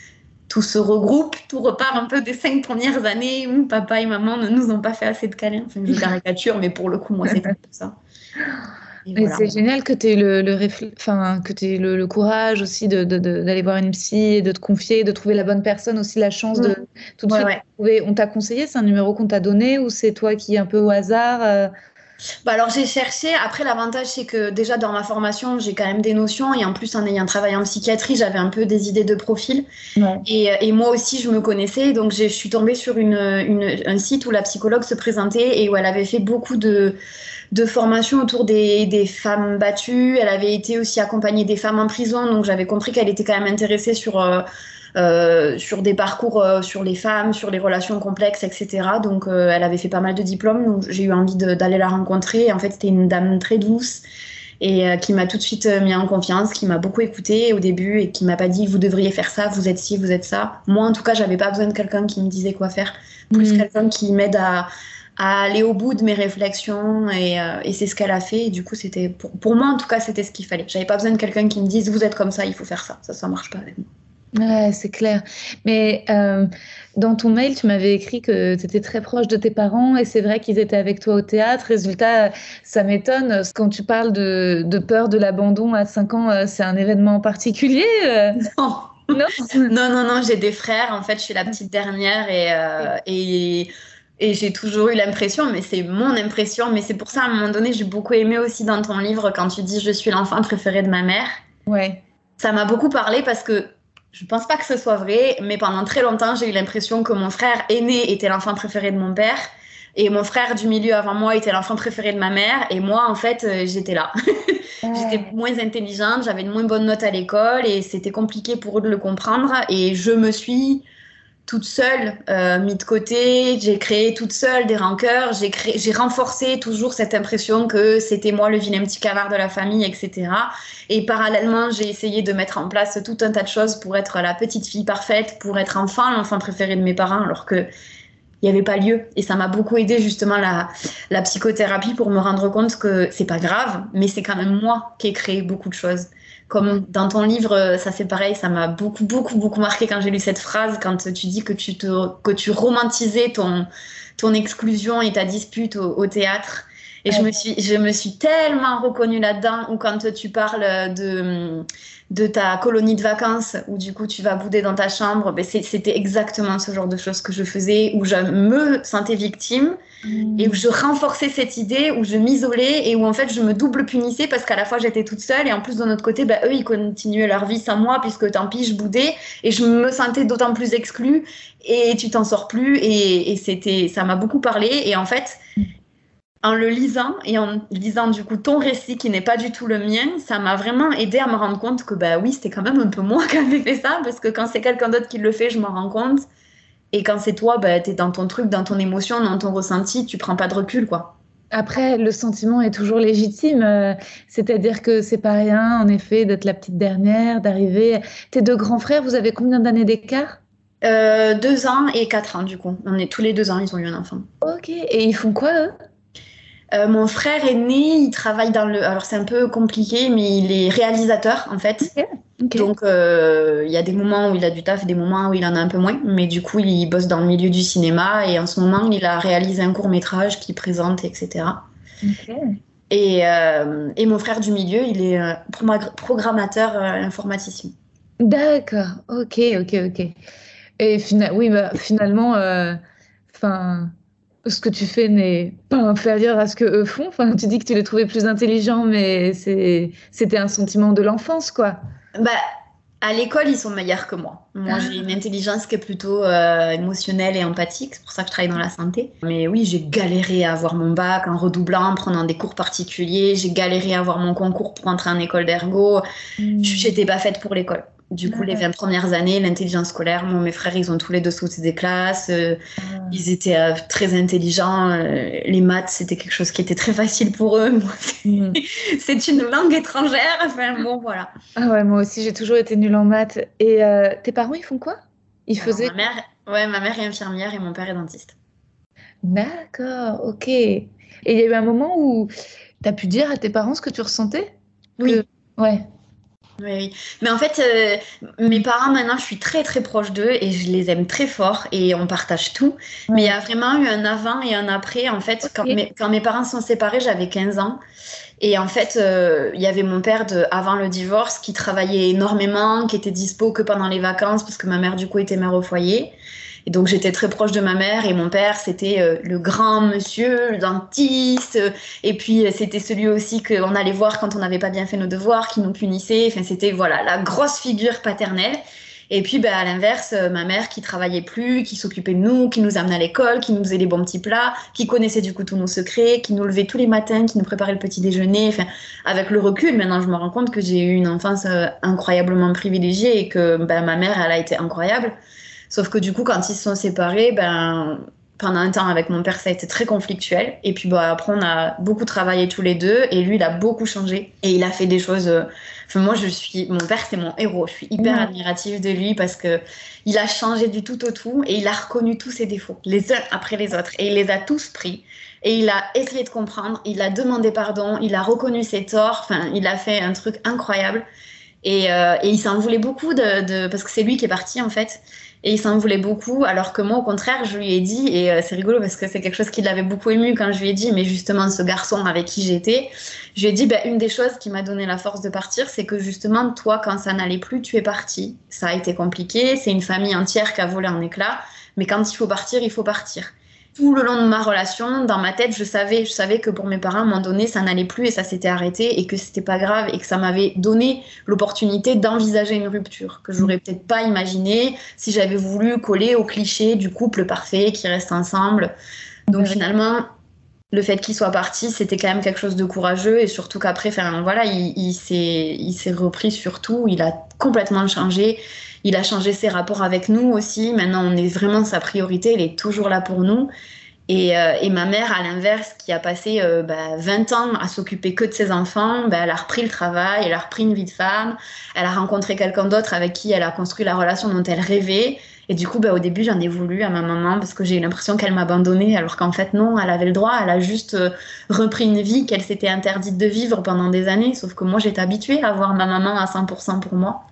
tout se regroupe, tout repart un peu des cinq premières années où papa et maman ne nous ont pas fait assez de câlins. Enfin, je caricature, mais pour le coup, moi, c'est pas tout ça. C'est génial que tu aies, le, le, enfin, que aies le, le, courage aussi d'aller de, de, voir une psy et de te confier, de trouver la bonne personne, aussi la chance de mm. tout de suite trouver. On t'a conseillé, c'est un numéro qu'on t'a donné ou c'est toi qui, un peu au hasard euh, bah alors j'ai cherché. Après l'avantage c'est que déjà dans ma formation j'ai quand même des notions et en plus en ayant travaillé en psychiatrie j'avais un peu des idées de profil. Et, et, moi aussi je me connaissais donc je suis tombée sur une, une, un site où la psychologue se présentait et où elle avait fait beaucoup de de formations autour des, des, femmes battues. Elle avait été aussi accompagnée des femmes en prison, donc j'avais compris qu'elle était quand même intéressée sur euh, euh, sur des parcours euh, sur les femmes, sur les relations complexes, etc. Donc, euh, elle avait fait pas mal de diplômes, donc j'ai eu envie d'aller la rencontrer. en fait, c'était une dame très douce et qui m'a tout de suite mis en confiance, qui m'a beaucoup écouté au début et qui m'a pas dit vous devriez faire ça, vous êtes ci, vous êtes ça. Moi, en tout cas, j'avais pas besoin de quelqu'un qui me disait quoi faire, plus quelqu'un qui m'aide à, à, aller au bout de mes réflexions et, et c'est ce qu'elle a fait. Et du coup, c'était pour, pour, moi, en tout cas, c'était ce qu'il fallait. J'avais pas besoin de quelqu'un qui me dise vous êtes comme ça, il faut faire ça. Ça, ça marche pas avec moi. Ouais, c'est clair. Mais euh, dans ton mail, tu m'avais écrit que tu étais très proche de tes parents et c'est vrai qu'ils étaient avec toi au théâtre. Résultat, ça m'étonne. Quand tu parles de, de peur de l'abandon à 5 ans, euh, c'est un événement particulier euh? Non. Non, non, non, non j'ai des frères. En fait, je suis la petite dernière et, et, et j'ai toujours eu l'impression, mais c'est mon impression, mais c'est pour ça, à un moment donné, j'ai beaucoup aimé aussi dans ton livre quand tu dis Je suis l'enfant préféré de ma mère. Ouais. Ça m'a beaucoup parlé parce que je pense pas que ce soit vrai, mais pendant très longtemps, j'ai eu l'impression que mon frère aîné était l'enfant préféré de mon père. Et mon frère du milieu avant moi était l'enfant préféré de ma mère. Et moi, en fait, euh, j'étais là. j'étais moins intelligente, j'avais une moins bonne note à l'école et c'était compliqué pour eux de le comprendre. Et je me suis toute seule, euh, mis de côté, j'ai créé toute seule des rancœurs, j'ai renforcé toujours cette impression que c'était moi le vilain petit cavard de la famille, etc. Et parallèlement, j'ai essayé de mettre en place tout un tas de choses pour être la petite fille parfaite, pour être enfin l'enfant préféré de mes parents, alors que il n'y avait pas lieu. Et ça m'a beaucoup aidé justement la, la psychothérapie pour me rendre compte que c'est pas grave, mais c'est quand même moi qui ai créé beaucoup de choses comme dans ton livre, ça c'est pareil, ça m'a beaucoup, beaucoup, beaucoup marqué quand j'ai lu cette phrase, quand tu dis que tu, te, que tu romantisais ton, ton exclusion et ta dispute au, théâtre. Et je, me suis, je me suis tellement reconnue là-dedans, ou quand tu parles de, de ta colonie de vacances, où du coup tu vas bouder dans ta chambre, ben c'était exactement ce genre de choses que je faisais, où je me sentais victime, et où je renforçais cette idée, où je m'isolais, et où en fait je me double punissais parce qu'à la fois j'étais toute seule, et en plus de notre côté, ben, eux ils continuaient leur vie sans moi, puisque tant pis, je boudais, et je me sentais d'autant plus exclue, et tu t'en sors plus, et, et c'était, ça m'a beaucoup parlé, et en fait, en le lisant et en lisant du coup ton récit qui n'est pas du tout le mien, ça m'a vraiment aidé à me rendre compte que bah oui, c'était quand même un peu moi qui avais fait ça parce que quand c'est quelqu'un d'autre qui le fait, je m'en rends compte. Et quand c'est toi, bah, tu es dans ton truc, dans ton émotion, dans ton ressenti, tu prends pas de recul quoi. Après, le sentiment est toujours légitime, euh, c'est-à-dire que c'est pas rien, en effet, d'être la petite dernière, d'arriver. Tes deux grands frères, vous avez combien d'années d'écart? Euh, Deux ans et quatre ans, du coup. On est tous les deux ans, ils ont eu un enfant. Ok, et ils font quoi, eux? Euh, mon frère aîné, il travaille dans le. Alors c'est un peu compliqué, mais il est réalisateur en fait. Donc euh, il y a des moments où il a du taf, des moments où il en a un peu moins. Mais du coup, il bosse dans le milieu du cinéma et en ce moment, il a réalisé un court métrage qu'il présente, etc. Et, euh, et, mon frère du milieu, il est programmateur informaticien. D'accord, ok, ok, ok. Et oui, bah, finalement, enfin ce que tu fais n'est pas inférieur à ce que eux font. Enfin, tu dis que tu les trouvais plus intelligents, mais c'était un sentiment de l'enfance, quoi. Bah, à l'école, ils sont meilleurs que moi. Moi, j'ai une intelligence qui est plutôt euh, émotionnelle et empathique. C'est pour ça que je travaille dans la santé. Mais oui, j'ai galéré à avoir mon bac en redoublant, en prenant des cours particuliers. J'ai galéré à avoir mon concours pour entrer en école d'ergo. Mmh. J'étais pas faite pour l'école. Du coup, les 20 premières années, l'intelligence scolaire, moi, mes frères, ils ont tous les deux sauté des classes. Euh, ah. Ils étaient euh, très intelligents. Euh, les maths, c'était quelque chose qui était très facile pour eux. Mm. c'est une langue étrangère. Enfin, bon, voilà. Ah ouais, moi aussi, j'ai toujours été nulle en maths. Et tes parents, ils font quoi? Ils faisaient. Ma mère, ouais, ma mère est infirmière et mon père est dentiste. D'accord, ok. Et il y a eu un moment où tu as pu dire à tes parents ce que tu ressentais? Oui. Ouais. Oui, mais en fait, euh, mes parents, maintenant, je suis très très proche d'eux et je les aime très fort et on partage tout. Mais il y a vraiment eu un avant et un après. En fait, quand, mes, quand mes parents sont séparés, j'avais 15 ans. Et en fait, euh, il y avait mon père de, avant le divorce qui travaillait énormément, qui était dispo que pendant les vacances parce que ma mère, du coup, était mère au foyer. Et donc j'étais très proche de ma mère et mon père c'était euh, le grand monsieur, le dentiste. et puis euh, c'était celui aussi qu'on allait voir quand on n'avait pas bien fait nos devoirs, qui nous punissait. Enfin c'était voilà la grosse figure paternelle. Et puis ben, à l'inverse, euh, ma mère qui travaillait plus, qui s'occupait de nous, qui nous amenait à l'école, qui nous faisait des bons petits plats, qui connaissait du coup tous nos secrets, qui nous levait tous les matins, qui nous préparait le petit déjeuner. Enfin, avec le recul, maintenant je me rends compte que j'ai eu une enfance incroyablement privilégiée et que ben, ma mère, elle a été incroyable. Sauf que du coup, quand ils se sont séparés, ben, pendant un temps avec mon père, ça a été très conflictuel. Et puis bah, après, on a beaucoup travaillé tous les deux. Et lui, il a beaucoup changé. Et il a fait des choses. Euh, enfin, moi, je suis. Mon père, c'est mon héros. Je suis hyper admirative de lui parce que il a changé du tout au tout. Et il a reconnu tous ses défauts, les uns après les autres. Et il les a tous pris. Et il a essayé de comprendre. Il a demandé pardon. Il a reconnu ses torts. Enfin, il a fait un truc incroyable. Et, euh, et il s'en voulait beaucoup de, de, parce que c'est lui qui est parti en fait. Et il s'en voulait beaucoup, alors que moi, au contraire, je lui ai dit, et euh, c'est rigolo parce que c'est quelque chose qui l'avait beaucoup ému quand je lui ai dit, mais justement, ce garçon avec qui j'étais, je lui ai dit, bah, une des choses qui m'a donné la force de partir, c'est que justement, toi, quand ça n'allait plus, tu es parti. Ça a été compliqué, c'est une famille entière qui a volé en éclats, mais quand il faut partir, il faut partir tout le long de ma relation, dans ma tête, je savais, je savais que pour mes parents, à un moment donné, ça n'allait plus et ça s'était arrêté et que c'était pas grave et que ça m'avait donné l'opportunité d'envisager une rupture que j'aurais peut-être pas imaginé si j'avais voulu coller au cliché du couple parfait qui reste ensemble. Donc finalement, le fait qu'il soit parti, c'était quand même quelque chose de courageux et surtout qu'après, enfin voilà, il, il s'est repris surtout, il a complètement changé. Il a changé ses rapports avec nous aussi. Maintenant, on est vraiment sa priorité. Il est toujours là pour nous. Et, euh, ma mère, à l'inverse, qui a passé euh, bah, 20 ans à s'occuper que de ses enfants, bah, elle a repris le travail, elle a repris une vie de femme, elle a rencontré quelqu'un d'autre avec qui elle a construit la relation dont elle rêvait. Et du coup, bah, au début, j'en ai voulu à ma maman parce que j'ai eu l'impression qu'elle m'abandonnait, alors qu'en fait, non, elle avait le droit. Elle a juste euh, repris une vie qu'elle s'était interdite de vivre pendant des années. Sauf que moi, j'étais habituée à voir ma maman à 100% pour moi.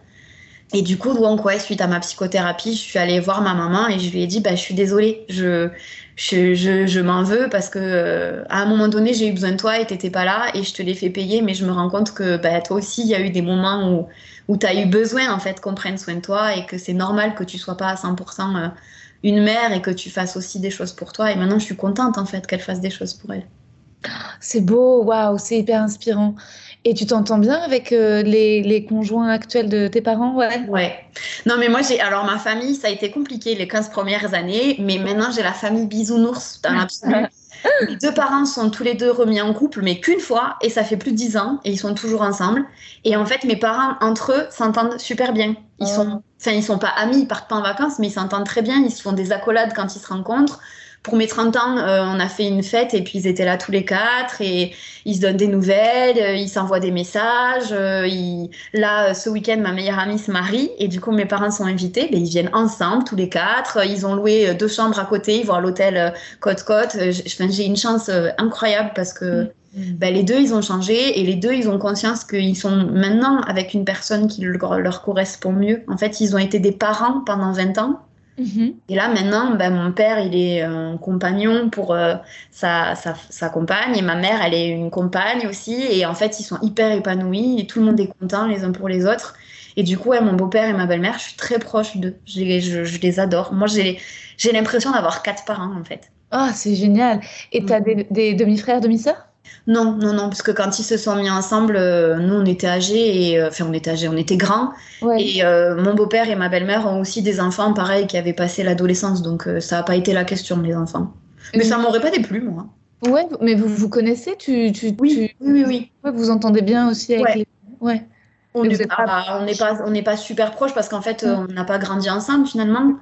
Et du coup, donc, ouais, suite à ma psychothérapie, je suis allée voir ma maman et je lui ai dit, bah, je suis désolée, je, je, je, je m'en veux parce que euh, à un moment donné, j'ai eu besoin de toi et t'étais pas là et je te l'ai fait payer, mais je me rends compte que bah, toi aussi, il y a eu des moments où, où tu as eu besoin en fait qu'on prenne soin de toi et que c'est normal que tu sois pas à 100% euh, une mère et que tu fasses aussi des choses pour toi. Et maintenant, je suis contente en fait qu'elle fasse des choses pour elle. C'est beau, waouh, c'est hyper inspirant. Et tu t'entends bien avec euh, les, les, conjoints actuels de tes parents Ouais. Ouais. Non, mais moi, j'ai. Alors, ma famille, ça a été compliqué les 15 premières années, mais maintenant, j'ai la famille bisounours dans l'absolu. Mes deux parents sont tous les deux remis en couple, mais qu'une fois, et ça fait plus de 10 ans, et ils sont toujours ensemble. Et en fait, mes parents, entre eux, s'entendent super bien. Ils sont, enfin, ils sont pas amis, ils partent pas en vacances, mais ils s'entendent très bien. Ils se font des accolades quand ils se rencontrent pour mes 30 ans, euh, on a fait une fête et puis ils étaient là tous les quatre et ils se donnent des nouvelles, euh, ils s'envoient des messages. Euh, là, ce week-end, ma meilleure amie se marie et du coup, mes parents sont invités. Ben, ils viennent ensemble, tous les quatre. Ils ont loué deux chambres à côté, ils vont à l'hôtel Côte-Côte. J'ai une chance incroyable parce que mm. ben, les deux, ils ont changé et les deux, ils ont conscience qu'ils sont maintenant avec une personne qui leur correspond mieux. En fait, ils ont été des parents pendant 20 ans Mhm. Et là, maintenant, ben, mon père, il est un compagnon pour euh, sa, sa, sa, compagne, et ma mère, elle est une compagne aussi. Et en fait, ils sont hyper épanouis, et tout le monde est content les uns pour les autres. Et du coup, ouais, mon beau-père et ma belle-mère, je suis très proche d'eux. Je, je, je, les adore. Moi, j'ai l'impression d'avoir quatre parents, en fait. Ah, c'est génial. Et tu as mm. des, des demi-frères, demi-sœurs? Non, non, non, parce que quand ils se sont mis ensemble, euh, nous on était âgés et euh, enfin on était âgés, on était grands. Et euh, mon beau-père et ma belle-mère ont aussi des enfants, pareil, qui avaient passé l'adolescence, donc ça n'a pas été la question les enfants. Mais ça m'aurait pas déplu, moi. Ouais, mais vous vous connaissez, tu, tu, oui, oui, oui, vous entendez bien aussi avec les. Ouais. On n'est pas, on pas, pas super proches parce qu'en fait, on n'a pas grandi ensemble finalement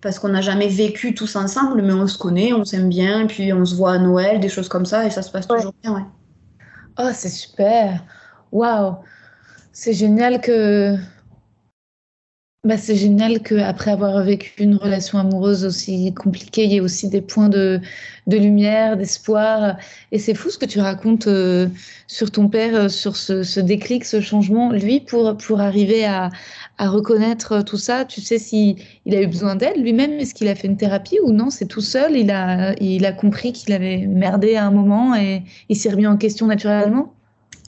parce qu'on n'a jamais vécu tous ensemble, mais on se connaît, on s'aime bien, et puis on se voit à Noël, des choses comme ça, et ça se passe toujours bien, ouais. Oh, c'est super. Waouh. C'est génial que bah, c'est génial qu'après avoir vécu une relation amoureuse aussi compliquée, il y ait aussi des points de, de lumière, d'espoir. Et c'est fou ce que tu racontes euh, sur ton père, euh, sur ce, ce, déclic, ce changement. Lui, pour, pour arriver à, à reconnaître tout ça, tu sais s'il il a eu besoin d'aide lui-même? Est-ce qu'il a fait une thérapie ou non? C'est tout seul il a, il a compris qu'il avait merdé à un moment et il s'est remis en question naturellement?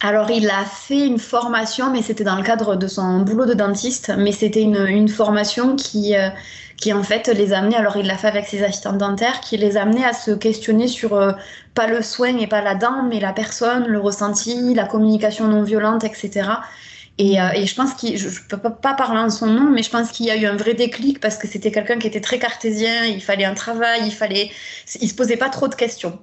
Alors, il a fait une formation, mais c'était dans le cadre de son boulot de dentiste. Mais c'était une, formation qui, euh, qui, en fait, les amenait, alors il l'a fait avec ses assistants dentaires, qui les amenait à se questionner sur euh, pas le soin et pas la dent, mais la personne, le ressenti, la communication non violente, etc. Et, euh, et je pense qu'il, je ne peux pas parler en son nom, mais je pense qu'il y a eu un vrai déclic parce que c'était quelqu'un qui était très cartésien, il fallait un travail, il fallait, il se posait pas trop de questions.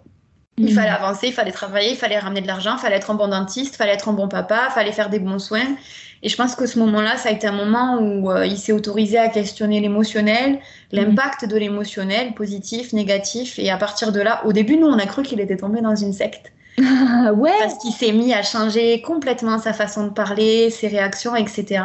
Il fallait mm. avancer, il fallait travailler, il fallait ramener de l'argent, il fallait être un bon dentiste, il fallait être un bon papa, il fallait faire des bons soins. Et je pense que ce moment-là, ça a été un moment où euh, il s'est autorisé à questionner l'émotionnel, mm. l'impact de l'émotionnel, positif, négatif. Et à partir de là, au début, nous, on a cru qu'il était tombé dans une secte. ouais. Parce qu'il s'est mis à changer complètement sa façon de parler, ses réactions, etc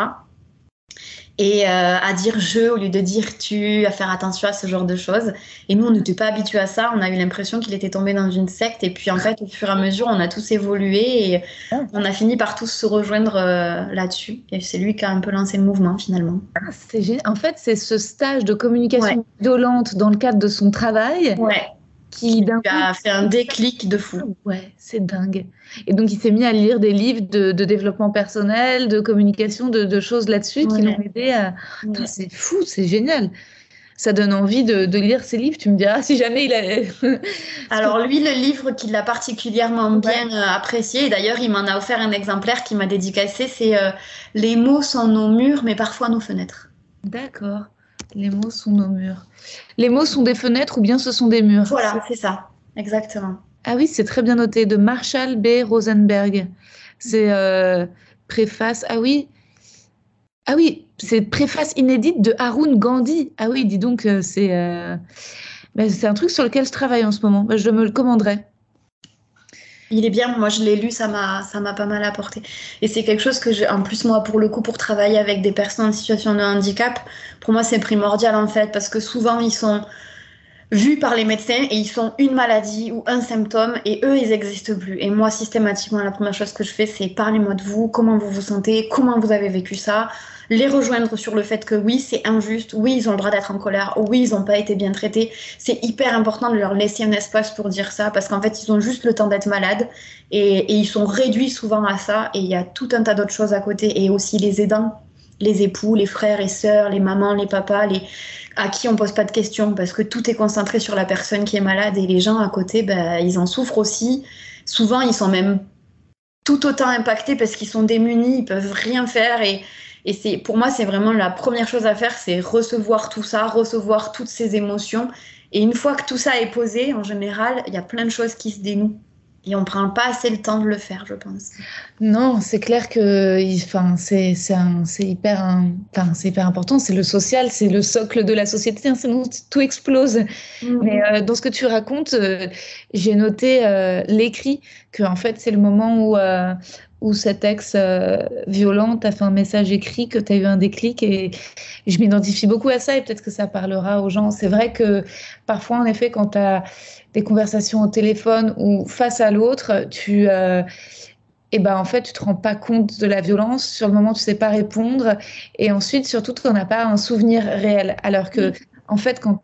et euh, à dire je au lieu de dire tu, à faire attention à ce genre de choses. Et nous, on n'était pas habitués à ça. On a eu l'impression qu'il était tombé dans une secte. Et puis, en fait, au fur et à mesure, on a tous évolué et ah. on a fini par tous se rejoindre euh, là-dessus. Et c'est lui qui a un peu lancé le mouvement, finalement. Ah, en fait, c'est ce stage de communication violente dans le cadre de son travail. Ouais qui a fait un déclic de fou. Ouais, c'est dingue. Et donc il s'est mis à lire des livres de, développement personnel, de communication, de, choses là-dessus qui l'ont aidé à. C'est fou, c'est génial. Ça donne envie de, lire ces livres. Tu me diras si jamais il a. Alors lui, le livre qu'il a particulièrement bien euh, apprécié, et d'ailleurs il m'en a offert un exemplaire qui m'a dédicacé, c'est euh, Les mots sont nos murs, mais parfois nos fenêtres. D'accord. Les mots sont nos murs. Les mots sont des fenêtres ou bien ce sont des murs Voilà, c'est ça, exactement. Ah oui, c'est très bien noté, de Marshall B. Rosenberg. C'est euh, préface, ah oui, ah oui, c'est préface inédite de Arun Gandhi. Ah oui, dis donc, euh, c'est euh, ben, c'est un truc sur lequel je travaille en ce moment. Ben, je me le commanderai. Il est bien, moi je l'ai lu, ça m'a, ça m'a pas mal apporté. Et c'est quelque chose que j'ai, en plus moi pour le coup, pour travailler avec des personnes en situation de handicap, pour moi c'est primordial en fait, parce que souvent ils sont, vus par les médecins et ils sont une maladie ou un symptôme et eux ils n'existent plus. Et moi systématiquement la première chose que je fais c'est parlez-moi de vous, comment vous vous sentez, comment vous avez vécu ça, les rejoindre sur le fait que oui c'est injuste, oui ils ont le droit d'être en colère, oui ils n'ont pas été bien traités. C'est hyper important de leur laisser un espace pour dire ça parce qu'en fait ils ont juste le temps d'être malades et, et ils sont réduits souvent à ça et il y a tout un tas d'autres choses à côté et aussi les aidants les époux, les frères et sœurs, les mamans, les papas, les à qui on pose pas de questions parce que tout est concentré sur la personne qui est malade et les gens à côté, ben, ils en souffrent aussi. Souvent, ils sont même tout autant impactés parce qu'ils sont démunis, ils peuvent rien faire et, et c'est pour moi c'est vraiment la première chose à faire, c'est recevoir tout ça, recevoir toutes ces émotions. Et une fois que tout ça est posé, en général, il y a plein de choses qui se dénouent. Et on prend pas assez le temps de le faire, je pense. Non, c'est clair que enfin, c'est hyper, enfin, hyper important. C'est le social, c'est le socle de la société, hein, sinon tout explose. Mm-hmm. Mais euh, dans ce que tu racontes, euh, j'ai noté euh, l'écrit, que en fait, c'est le moment où, où cet ex violent t'a fait un message écrit, que tu as eu un déclic. Et je m'identifie beaucoup à ça et peut-être que ça parlera aux gens. C'est vrai que parfois, en effet, quand tu as des conversations au téléphone ou face à l'autre, tu euh, et ben en fait tu te rends pas compte de la violence sur le moment tu sais pas répondre et ensuite surtout tu n'en as pas un souvenir réel alors que en fait quand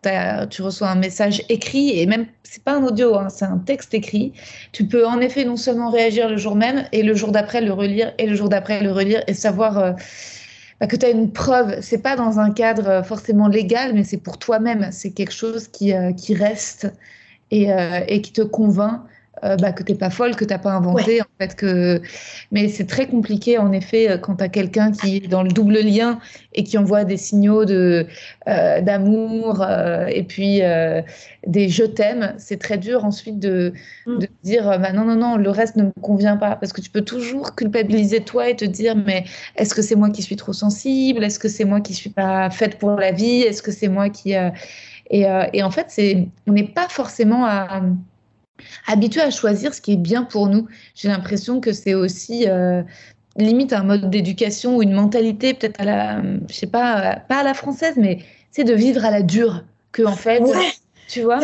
tu reçois un message écrit et même c'est pas un audio hein, c'est un texte écrit tu peux en effet non seulement réagir le jour même et le jour d'après le relire et le jour d'après le relire et savoir euh, bah, que tu as une preuve. C'est pas dans un cadre forcément légal mais c'est pour toi-même. C'est quelque chose qui, euh, qui reste euh, et, qui te convainc euh, bah, que tu n'es pas folle, que tu n'as pas inventé. En fait, que... Mais c'est très compliqué, en effet, euh, quand tu as quelqu'un qui est dans le double lien et qui envoie des signaux de, d'amour et puis des je t'aime. C'est très dur ensuite de, mm. de dire bah, non, non, non, le reste ne me convient pas. Parce que tu peux toujours culpabiliser toi et te dire mais est-ce que c'est moi qui suis trop sensible? Est-ce que c'est moi qui suis pas faite pour la vie? Est-ce que c'est moi qui. Euh, et, en fait, c'est, on n'est pas forcément à choisir ce qui est bien pour nous. J'ai l'impression que c'est aussi euh, limite un mode d'éducation ou une mentalité, peut-être à la, je sais pas, pas à la française, mais c'est de vivre à la dure. Que en fait, tu vois?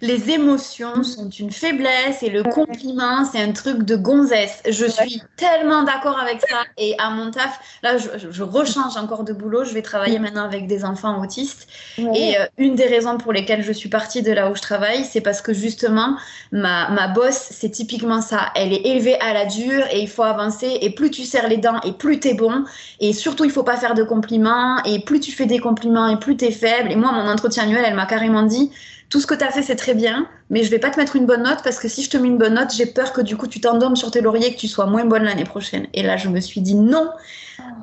Les émotions sont une faiblesse et le compliment, c'est un truc de gonzesse. Je suis tellement d'accord avec ça. Et à mon taf, là, je, rechange encore de boulot. Je vais travailler maintenant avec des enfants autistes. Et euh, une des raisons pour lesquelles je suis partie de là où je travaille, c'est parce que justement, ma, ma boss, c'est typiquement ça. Elle est élevée à la dure et il faut avancer. Et plus tu serres les dents et plus t'es bon. Et surtout, il faut pas faire de compliments. Et plus tu fais des compliments et plus t'es faible. Et moi, mon entretien annuel, elle m'a carrément dit tout ce que tu as fait, c'est très bien, mais je vais pas te mettre une bonne note parce que si je te mets une bonne note, j'ai peur que du coup tu t'endormes sur tes lauriers et que tu sois moins bonne l'année prochaine. Et là, je me suis dit non,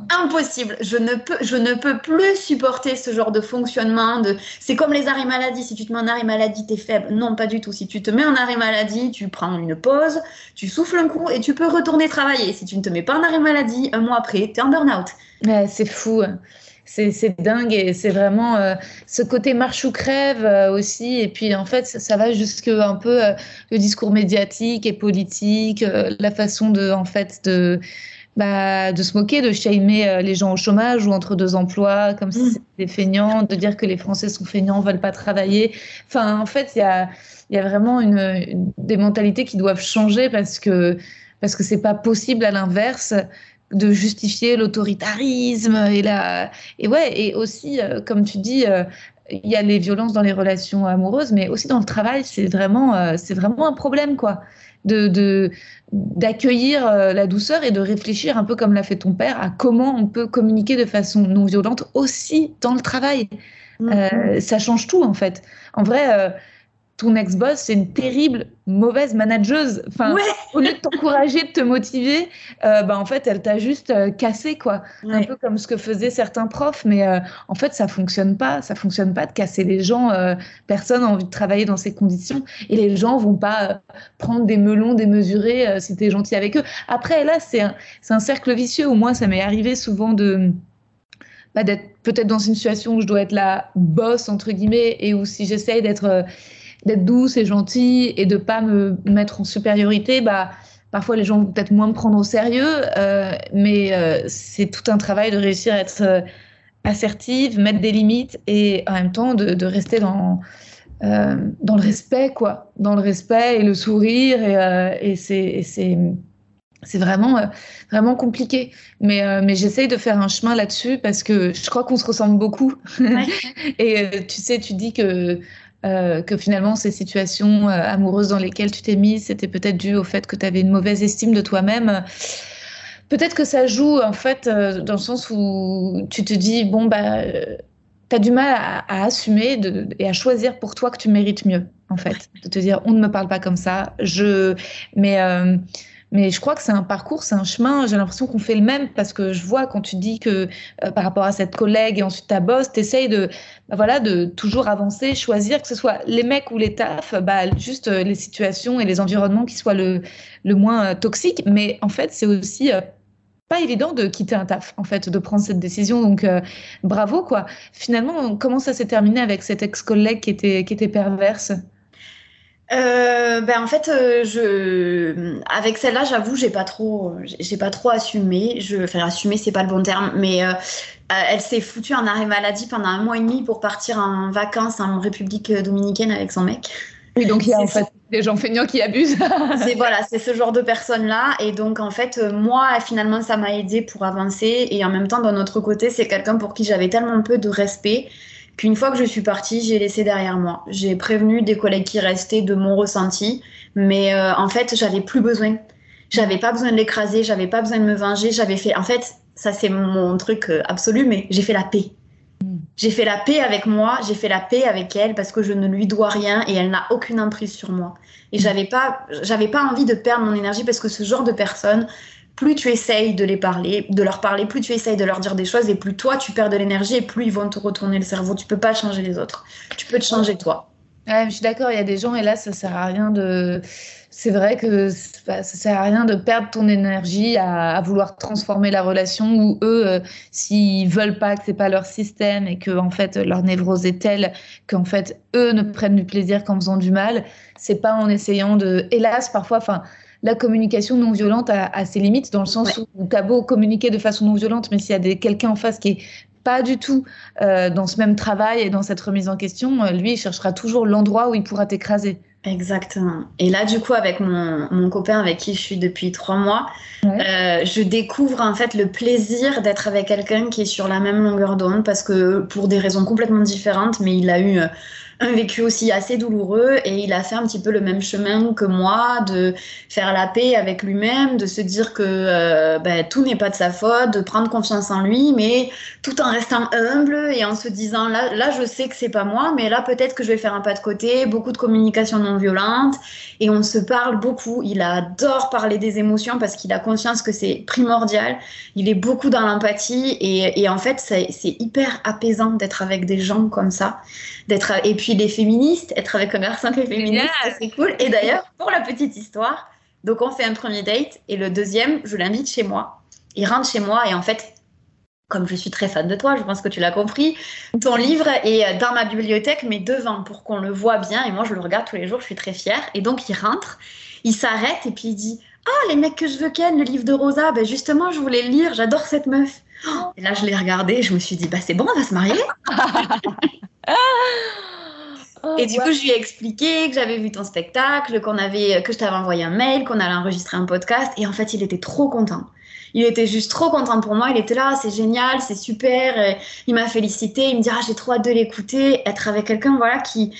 impossible. Je ne peux, je ne peux plus supporter ce genre de fonctionnement. De, c'est comme les arrêts maladie. Si tu te mets en arrêt maladie, tu es faible. Non, pas du tout. Si tu te mets en arrêt maladie, tu prends une pause, tu souffles un coup et tu peux retourner travailler. Si tu ne te mets pas en arrêt maladie, un mois après, tu es en burn-out. c'est fou c'est dingue et c'est vraiment euh, ce côté marche ou crève euh, aussi. Et puis en fait, ça, va jusque un peu euh, le discours médiatique et politique, la façon de en fait de bah, de se moquer, de shamer les gens au chômage ou entre deux emplois, comme si mm. c'était feignant, de dire que les Français sont feignants, veulent pas travailler. Enfin, en fait, il y a, y a vraiment une, des mentalités qui doivent changer parce que parce que c'est pas possible à l'inverse de justifier l'autoritarisme et la et ouais et aussi euh, comme tu dis euh, il y a les violences dans les relations amoureuses mais aussi dans le travail c'est vraiment euh, c'est vraiment un problème quoi. De d'accueillir la douceur et de réfléchir un peu comme l'a fait ton père à comment on peut communiquer de façon non violente aussi dans le travail. Mm-hmm. ça change tout en fait. En vrai ton ex-boss, c'est une terrible, mauvaise manageuse. Enfin, au lieu de t'encourager, de te motiver, euh, bah, en fait, elle t'a juste euh, cassé, quoi. Un peu comme ce que faisaient certains profs. Mais euh, en fait, ça fonctionne pas. Ça fonctionne pas de casser les gens. personne n'a envie de travailler dans ces conditions. Et les gens vont pas prendre des melons démesurés si t'es gentil avec eux. Après, là, c'est un, un, cercle vicieux. Au moins, ça m'est arrivé souvent de bah, d'être peut-être dans une situation où je dois être la boss, entre guillemets, et où si j'essaye d'être d'être douce et gentille et de pas me mettre en supériorité, bah, parfois les gens vont peut-être moins me prendre au sérieux, euh, mais euh, c'est tout un travail de réussir à être euh, assertive, mettre des limites et en même temps de, rester dans, dans le respect, quoi. Dans le respect et le sourire. Et, et c'est c'est vraiment, euh, vraiment compliqué. Mais, euh, mais j'essaye de faire un chemin là-dessus parce que je crois qu'on se ressemble beaucoup. et euh, tu sais, tu dis que, que finalement, ces situations amoureuses dans lesquelles tu t'es mise, c'était peut-être dû au fait que tu avais une mauvaise estime de toi-même. Peut-être que ça joue, en fait, dans le sens où tu te dis, bon, bah, tu as du mal à, assumer et à choisir pour toi que tu mérites mieux, en fait. De te dire, on ne me parle pas comme ça. Je... Mais mais je crois que c'est un parcours, c'est un chemin. J'ai l'impression qu'on fait le même parce que je vois quand tu dis que euh, par rapport à cette collègue et ensuite ta boss, tu essayes de, bah voilà, de toujours avancer, choisir, que ce soit les mecs ou les tafs, bah, juste euh, les situations et les environnements qui soient le, le moins euh, toxiques. Mais en fait, c'est aussi pas évident de quitter un taf, en fait, de prendre cette décision. Donc, bravo, quoi. Finalement, comment ça s'est terminé avec cette ex-collègue qui était, qui était perverse? Euh, ben en fait, euh, je, avec celle-là, j'avoue, j'ai pas trop, j'ai pas trop assumé. Je, enfin, assumer, c'est pas le bon terme, mais euh, elle s'est foutue en arrêt maladie pendant un mois et demi pour partir en vacances en République dominicaine avec son mec. Oui, donc il y a en fait des gens feignants qui abusent. c'est voilà, c'est ce genre de personnes-là, et donc en fait, moi, finalement, ça m'a aidé pour avancer, et en même temps, d'un autre côté, c'est quelqu'un pour qui j'avais tellement peu de respect qu'une fois que je suis partie, j'ai laissé derrière moi. J'ai prévenu des collègues qui restaient de mon ressenti, mais euh, en fait, j'avais plus besoin. J'avais pas besoin de l'écraser, j'avais pas besoin de me venger. J'avais fait, en fait, ça c'est mon truc euh, absolu, mais j'ai fait la paix. Hmm. J'ai fait la paix avec moi, j'ai fait la paix avec elle parce que je ne lui dois rien et elle n'a aucune emprise sur moi. Et hmm. j'avais pas, j'avais pas envie de perdre mon énergie parce que ce genre de personnes, plus tu essayes de les parler, de leur parler, plus tu essayes de leur dire des choses et plus toi tu perds de l'énergie et plus ils vont te retourner le cerveau. Tu peux pas changer les autres. Tu peux te changer toi. je suis d'accord, il y a des gens et là ça sert à rien de c'est vrai que ça sert à rien de perdre ton énergie à, vouloir transformer la relation ou eux euh, s'ils veulent pas que c'est pas leur système et que en fait leur névrose est telle qu'en fait eux ne prennent du plaisir qu'en faisant du mal, c'est pas en essayant de hélas parfois enfin la communication non violente a, ses limites, dans le sens où tu as beau communiquer de façon non violente, mais s'il y a quelqu'un en face qui est pas du tout euh, dans ce même travail et dans cette remise en question, euh, lui, il cherchera toujours l'endroit où il pourra t'écraser. Exactement. Et là, du coup, avec mon, copain avec qui je suis depuis trois mois, euh, je découvre en fait le plaisir d'être avec quelqu'un qui est sur la même longueur d'onde parce que pour des raisons complètement différentes, mais il a eu un vécu aussi assez douloureux et il a fait un petit peu le même chemin que moi, de faire la paix avec lui-même, de se dire que euh, ben, tout n'est pas de sa faute, de prendre confiance en lui, mais tout en restant humble et en se disant là, là je sais que c'est pas moi, mais là peut-être que je vais faire un pas de côté, beaucoup de communication non violente et on se parle beaucoup. Il adore parler des émotions parce qu'il a conscience que c'est primordial. Il est beaucoup dans l'empathie et, et en fait c'est hyper apaisant d'être avec des gens comme ça, d'être et puis puis les féministes, être avec un garçon qui est féministe, c'est cool. Et d'ailleurs, pour la petite histoire, donc on fait un premier date et le deuxième, je l'invite chez moi. Il rentre chez moi et en fait, comme je suis très fan de toi, je pense que tu l'as compris, ton livre est dans ma bibliothèque, mais devant pour qu'on le voit bien. Et moi, je le regarde tous les jours, je suis très fière. Et donc, il rentre, il s'arrête et puis il dit Ah, les mecs que je veux ken, le livre de Rosa, ben justement, je voulais le lire, j'adore cette meuf. Et là, je l'ai regardé, je me suis dit Bah, c'est bon, on va se marier. Oh, et du coup, je lui ai expliqué que j'avais vu ton spectacle, qu'on avait, que je t'avais envoyé un mail, qu'on allait enregistrer un podcast. Et en fait, il était trop content. Il était juste trop content pour moi. Il était là, c'est génial, c'est super. il m'a félicité. Il me dit, ah, j'ai trop hâte de l'écouter. Être avec quelqu'un, voilà, qui,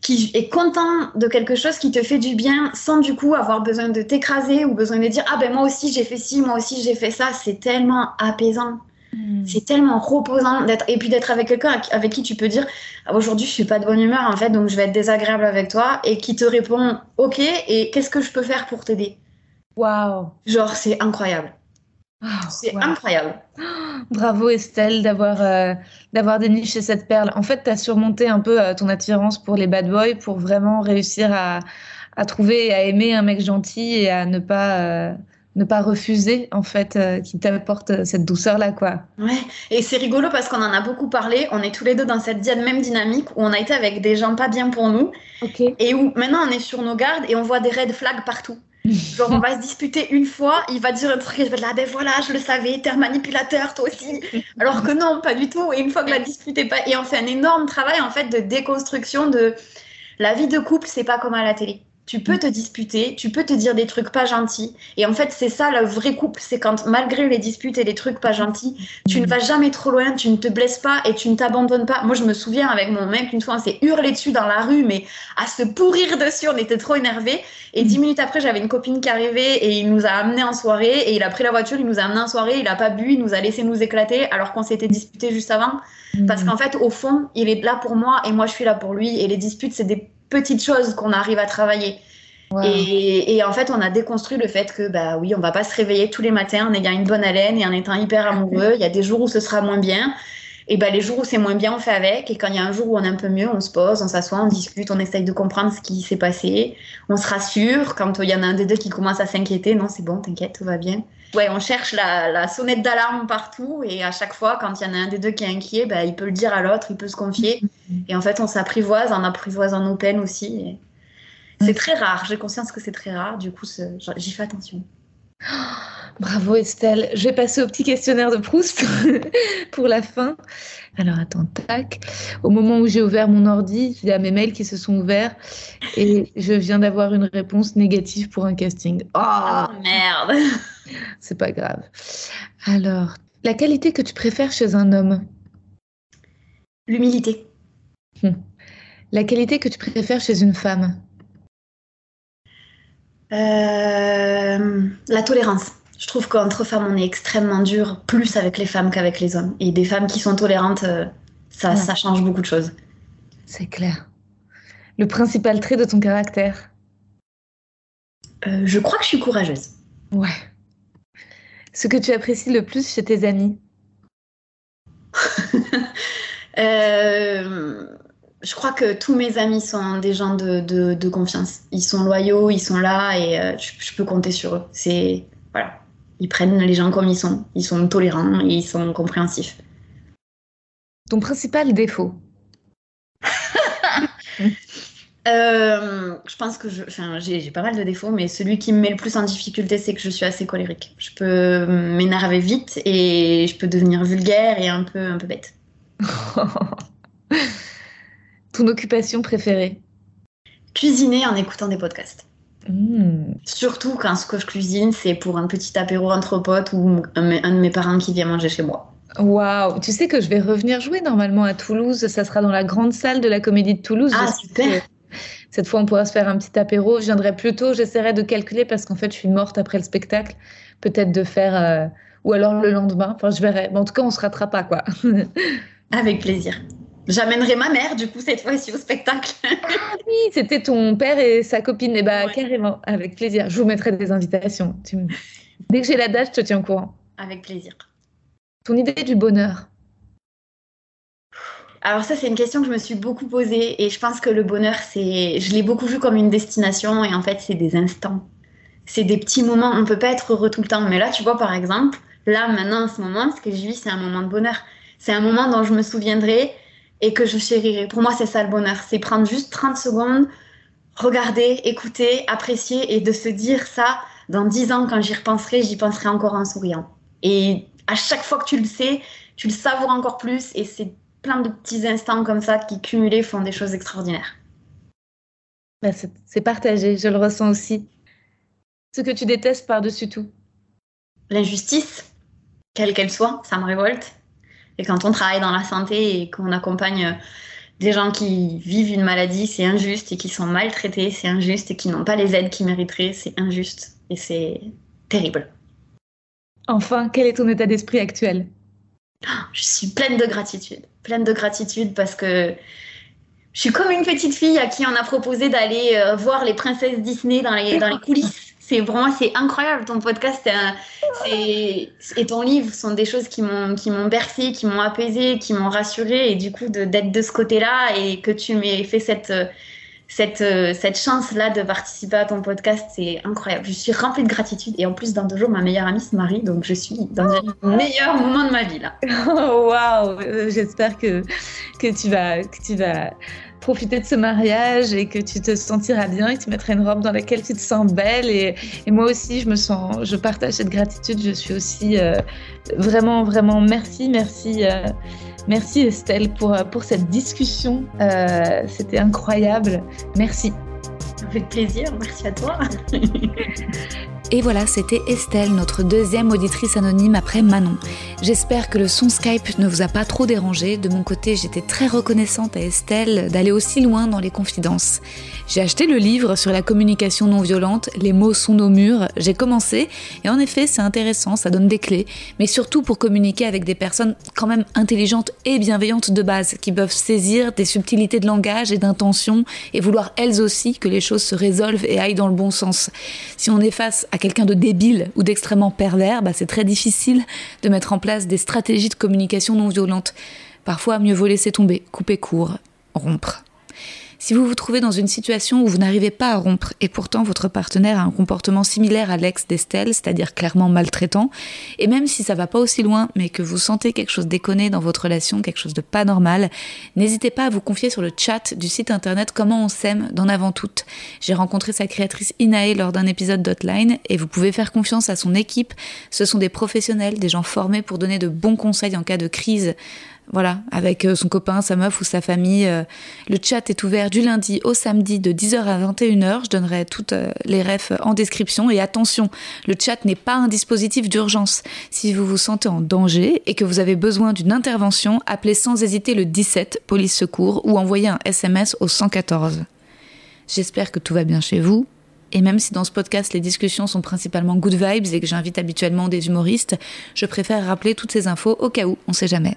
qui est content de quelque chose qui te fait du bien sans du coup avoir besoin de t'écraser ou besoin de dire, ah ben moi aussi j'ai fait ci, moi aussi j'ai fait ça. C'est tellement apaisant. Hmm. C'est tellement reposant d'être et puis d'être avec quelqu'un avec qui tu peux dire ah, aujourd'hui je suis pas de bonne humeur en fait donc je vais être désagréable avec toi et qui te répond ok et qu'est-ce que je peux faire pour t'aider? Waouh Genre c'est incroyable. Ah, c'est incroyable. Bravo Estelle d'avoir euh, d'avoir déniché cette perle. En fait, tu as surmonté un peu euh, ton attirance pour les bad boys pour vraiment réussir à, à trouver et à aimer un mec gentil et à ne pas euh, ne pas refuser en fait euh, qui t'apporte euh, cette douceur là quoi. Ouais, et c'est rigolo parce qu'on en a beaucoup parlé, on est tous les deux dans cette même dynamique où on a été avec des gens pas bien pour nous et où maintenant on est sur nos gardes et on voit des red flags partout. Genre on va se disputer une fois, il va dire un truc et je vais là ben voilà, je le savais, t'es un manipulateur toi aussi. Alors que non, pas du tout et une fois que la dispute est pas et on fait un énorme travail en fait de déconstruction de La vie de couple, c'est pas comme à la télé. Tu peux te disputer, tu peux te dire des trucs pas gentils. Et en fait, c'est ça le vrai couple. C'est quand, malgré les disputes et les trucs pas gentils, tu ne vas jamais trop loin, tu ne te blesses pas et tu ne t'abandonnes pas. Moi, je me souviens avec mon mec, une fois, on s'est hurlé dessus dans la rue, mais à se pourrir dessus, on était trop énervés. Et dix minutes après, j'avais une copine qui arrivait et il nous a amenés en soirée. Et il a pris la voiture, il nous a amenés en soirée, il a pas bu, il nous a laissé nous éclater alors qu'on s'était disputé juste avant. Parce qu'en fait, au fond, il est là pour moi et moi, je suis là pour lui. Et les disputes, c'est des petites choses qu'on arrive à travailler. Et, en fait, on a déconstruit le fait que, bah oui, on va pas se réveiller tous les matins en ayant une bonne haleine et en étant hyper amoureux. Il y a des jours où ce sera moins bien. Et bah, les jours où c'est moins bien, on fait avec. Et quand il y a un jour où on est un peu mieux, on se pose, on s'assoit, on discute, on essaye de comprendre ce qui s'est passé. On se rassure. Quand il y en a un des deux qui commence à s'inquiéter, non, c'est bon, t'inquiète, tout va bien. Ouais, on cherche la, sonnette d'alarme partout. Et à chaque fois, quand il y en a un des deux qui est inquiet, bah, il peut le dire à l'autre, il peut se confier. Et en fait, on s'apprivoise en apprivoisant nos peines aussi. C'est très rare, j'ai conscience que c'est très rare, du coup j'y fais attention. bravo Estelle. Je vais passer au petit questionnaire de Proust pour la fin. Alors attends, tac. Au moment où j'ai ouvert mon ordi, il y a mes mails qui se sont ouverts et je viens d'avoir une réponse négative pour un casting. Oh, merde C'est pas grave. Alors, la qualité que tu préfères chez un homme? L'humilité. Hum. La qualité que tu préfères chez une femme? Euh, la tolérance. Je trouve qu'entre femmes, on est extrêmement dur, plus avec les femmes qu'avec les hommes. Et des femmes qui sont tolérantes, euh, ça, ça change beaucoup de choses. C'est clair. Le principal trait de ton caractère? Euh, Je crois que je suis courageuse. Ouais. Ce que tu apprécies le plus chez tes amis euh, je crois que tous mes amis sont des gens de, confiance. Ils sont loyaux, ils sont là et euh, je, peux compter sur eux. C'est voilà, ils prennent les gens comme ils sont. Ils sont tolérants et ils sont compréhensifs. Ton principal défaut euh, Je pense que j'ai pas mal de défauts, mais celui qui me met le plus en difficulté, c'est que je suis assez colérique. Je peux m'énerver vite et je peux devenir vulgaire et un peu, un peu bête. Ton occupation préférée? Cuisiner en écoutant des podcasts. Hmm. Surtout quand ce que je cuisine, c'est pour un petit apéro entre potes ou un, de mes parents qui vient manger chez moi. Waouh Tu sais que je vais revenir jouer normalement à Toulouse. Ça sera dans la grande salle de la Comédie de Toulouse. Ah, super Cette fois, on pourra se faire un petit apéro. Je viendrai plus tôt. J'essaierai de calculer parce qu'en fait, je suis morte après le spectacle. Peut-être de faire... Euh, ou alors le lendemain. Enfin, je verrai. Mais en tout cas, on se ratera pas, quoi. Avec plaisir. J'amènerai ma mère, du coup, cette fois-ci au spectacle. ah oui, c'était ton père et sa copine. Et eh bah, carrément, avec plaisir. Je vous mettrai des invitations. Dès que j'ai la date, je te tiens au courant. Avec plaisir. Ton idée du bonheur alors ça, c'est une question que je me suis beaucoup posée et je pense que le bonheur, c'est, je l'ai beaucoup vu comme une destination et en fait, c'est des instants. C'est des petits moments. On peut pas être heureux tout le temps. Mais là, tu vois, par exemple, là, maintenant, en ce moment, ce que je vis, c'est un moment de bonheur. C'est un moment dont je me souviendrai et que je chérirai. Pour moi, c'est ça le bonheur. C'est prendre juste 30 secondes, regarder, écouter, apprécier et de se dire ça dans 10 ans, quand j'y repenserai, j'y penserai encore en souriant. Et à chaque fois que tu le sais, tu le savoures encore plus et c'est plein de petits instants comme ça qui cumulés font des choses extraordinaires. Bah, c'est partagé, je le ressens aussi. Ce que tu détestes par-dessus tout L'injustice, quelle qu'elle soit, ça me révolte. Et quand on travaille dans la santé et qu'on accompagne euh, des gens qui vivent une maladie, c'est injuste et qui sont maltraités, c'est injuste et qui n'ont pas les aides qu'ils mériteraient, c'est injuste et c'est terrible. Enfin, quel est ton état d'esprit actuel? Je suis pleine de gratitude, pleine de gratitude parce que je suis comme une petite fille à qui on a proposé d'aller euh, voir les princesses Disney dans les, dans les coulisses. C'est vraiment c'est incroyable. Ton podcast et ton livre sont des choses qui m'ont qui m'ont bercé qui m'ont apaisé qui m'ont rassuré. Et du coup d'être de, ce côté là et que tu m'aies fait cette cette, cette chance là de participer à ton podcast c'est incroyable je suis remplie de gratitude et en plus dans deux jours ma meilleure amie se marie donc je suis dans un meilleur moment de ma vie là waouh j'espère que que tu vas que tu vas profiter de ce mariage et que tu te sentiras bien et que tu mettras une robe dans laquelle tu te sens belle. Et, moi aussi, je me sens, je partage cette gratitude. Je suis aussi euh, vraiment, vraiment merci, merci. Euh, merci Estelle pour, pour cette discussion. Euh, c'était incroyable. Merci. Avec plaisir, merci à toi. Et voilà, c'était Estelle, notre deuxième auditrice anonyme après Manon. J'espère que le son Skype ne vous a pas trop dérangé. De mon côté, j'étais très reconnaissante à Estelle d'aller aussi loin dans les confidences. J'ai acheté le livre sur la communication non violente, Les mots sont nos murs. J'ai commencé et en effet, c'est intéressant, ça donne des clés, mais surtout pour communiquer avec des personnes quand même intelligentes et bienveillantes de base, qui peuvent saisir des subtilités de langage et d'intention et vouloir elles aussi que les choses se résolvent et aillent dans le bon sens. Si on est face à quelqu'un de débile ou d'extrêmement pervers, bah c'est très difficile de mettre en place des stratégies de communication non violente. Parfois, mieux vaut laisser tomber, couper court, rompre. Si vous vous trouvez dans une situation où vous n'arrivez pas à rompre et pourtant votre partenaire a un comportement similaire à l'ex d'Estelle, c'est-à-dire clairement maltraitant, et même si ça va pas aussi loin, mais que vous sentez quelque chose déconné dans votre relation, quelque chose de pas normal, n'hésitez pas à vous confier sur le chat du site internet Comment on s'aime d'en avant toute. J'ai rencontré sa créatrice Inae lors d'un épisode d'Hotline et vous pouvez faire confiance à son équipe. Ce sont des professionnels, des gens formés pour donner de bons conseils en cas de crise voilà, avec euh, son copain, sa meuf ou sa famille. Euh, le chat est ouvert du lundi au samedi de 10h à 21h. Je donnerai toutes euh, les refs en description. Et attention, le chat n'est pas un dispositif d'urgence. Si vous vous sentez en danger et que vous avez besoin d'une intervention, appelez sans hésiter le 17 police secours ou envoyez un SMS au 114. J'espère que tout va bien chez vous. Et même si dans ce podcast les discussions sont principalement good vibes et que j'invite habituellement des humoristes, je préfère rappeler toutes ces infos au cas où, on sait jamais.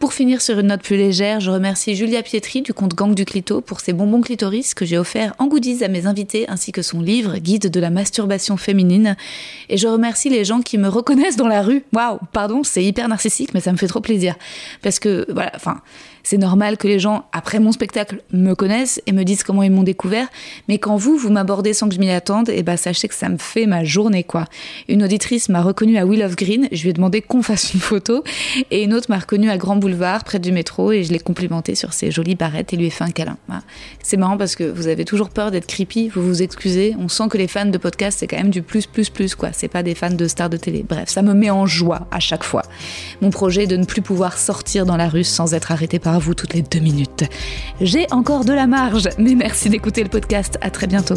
Pour finir sur une note plus légère, je remercie Julia Pietri du compte Gang du Clito pour ses bonbons clitoris que j'ai offerts en goodies à mes invités ainsi que son livre Guide de la masturbation féminine. Et je remercie les gens qui me reconnaissent dans la rue. Waouh, pardon, c'est hyper narcissique, mais ça me fait trop plaisir. Parce que, voilà, enfin, c'est normal que les gens, après mon spectacle, me connaissent et me disent comment ils m'ont découvert. Mais quand vous, vous m'abordez sans que je m'y attende, et eh ben, sachez que ça me fait ma journée, quoi. Une auditrice m'a reconnue à Will of Green, je lui ai demandé qu'on fasse une photo. Et une autre m'a reconnue à Grand Boulevard, près du métro, et je l'ai complimentée sur ses jolies barrettes et lui ai fait un câlin. C'est marrant parce que vous avez toujours peur d'être creepy, vous vous excusez. On sent que les fans de podcast, c'est quand même du plus, plus, plus, quoi. C'est pas des fans de stars de télé. Bref, ça me met en joie à chaque fois. Mon projet de ne plus pouvoir sortir dans la rue sans être arrêté par vous toutes les deux minutes. J'ai encore de la marge, mais merci d'écouter le podcast. À très bientôt.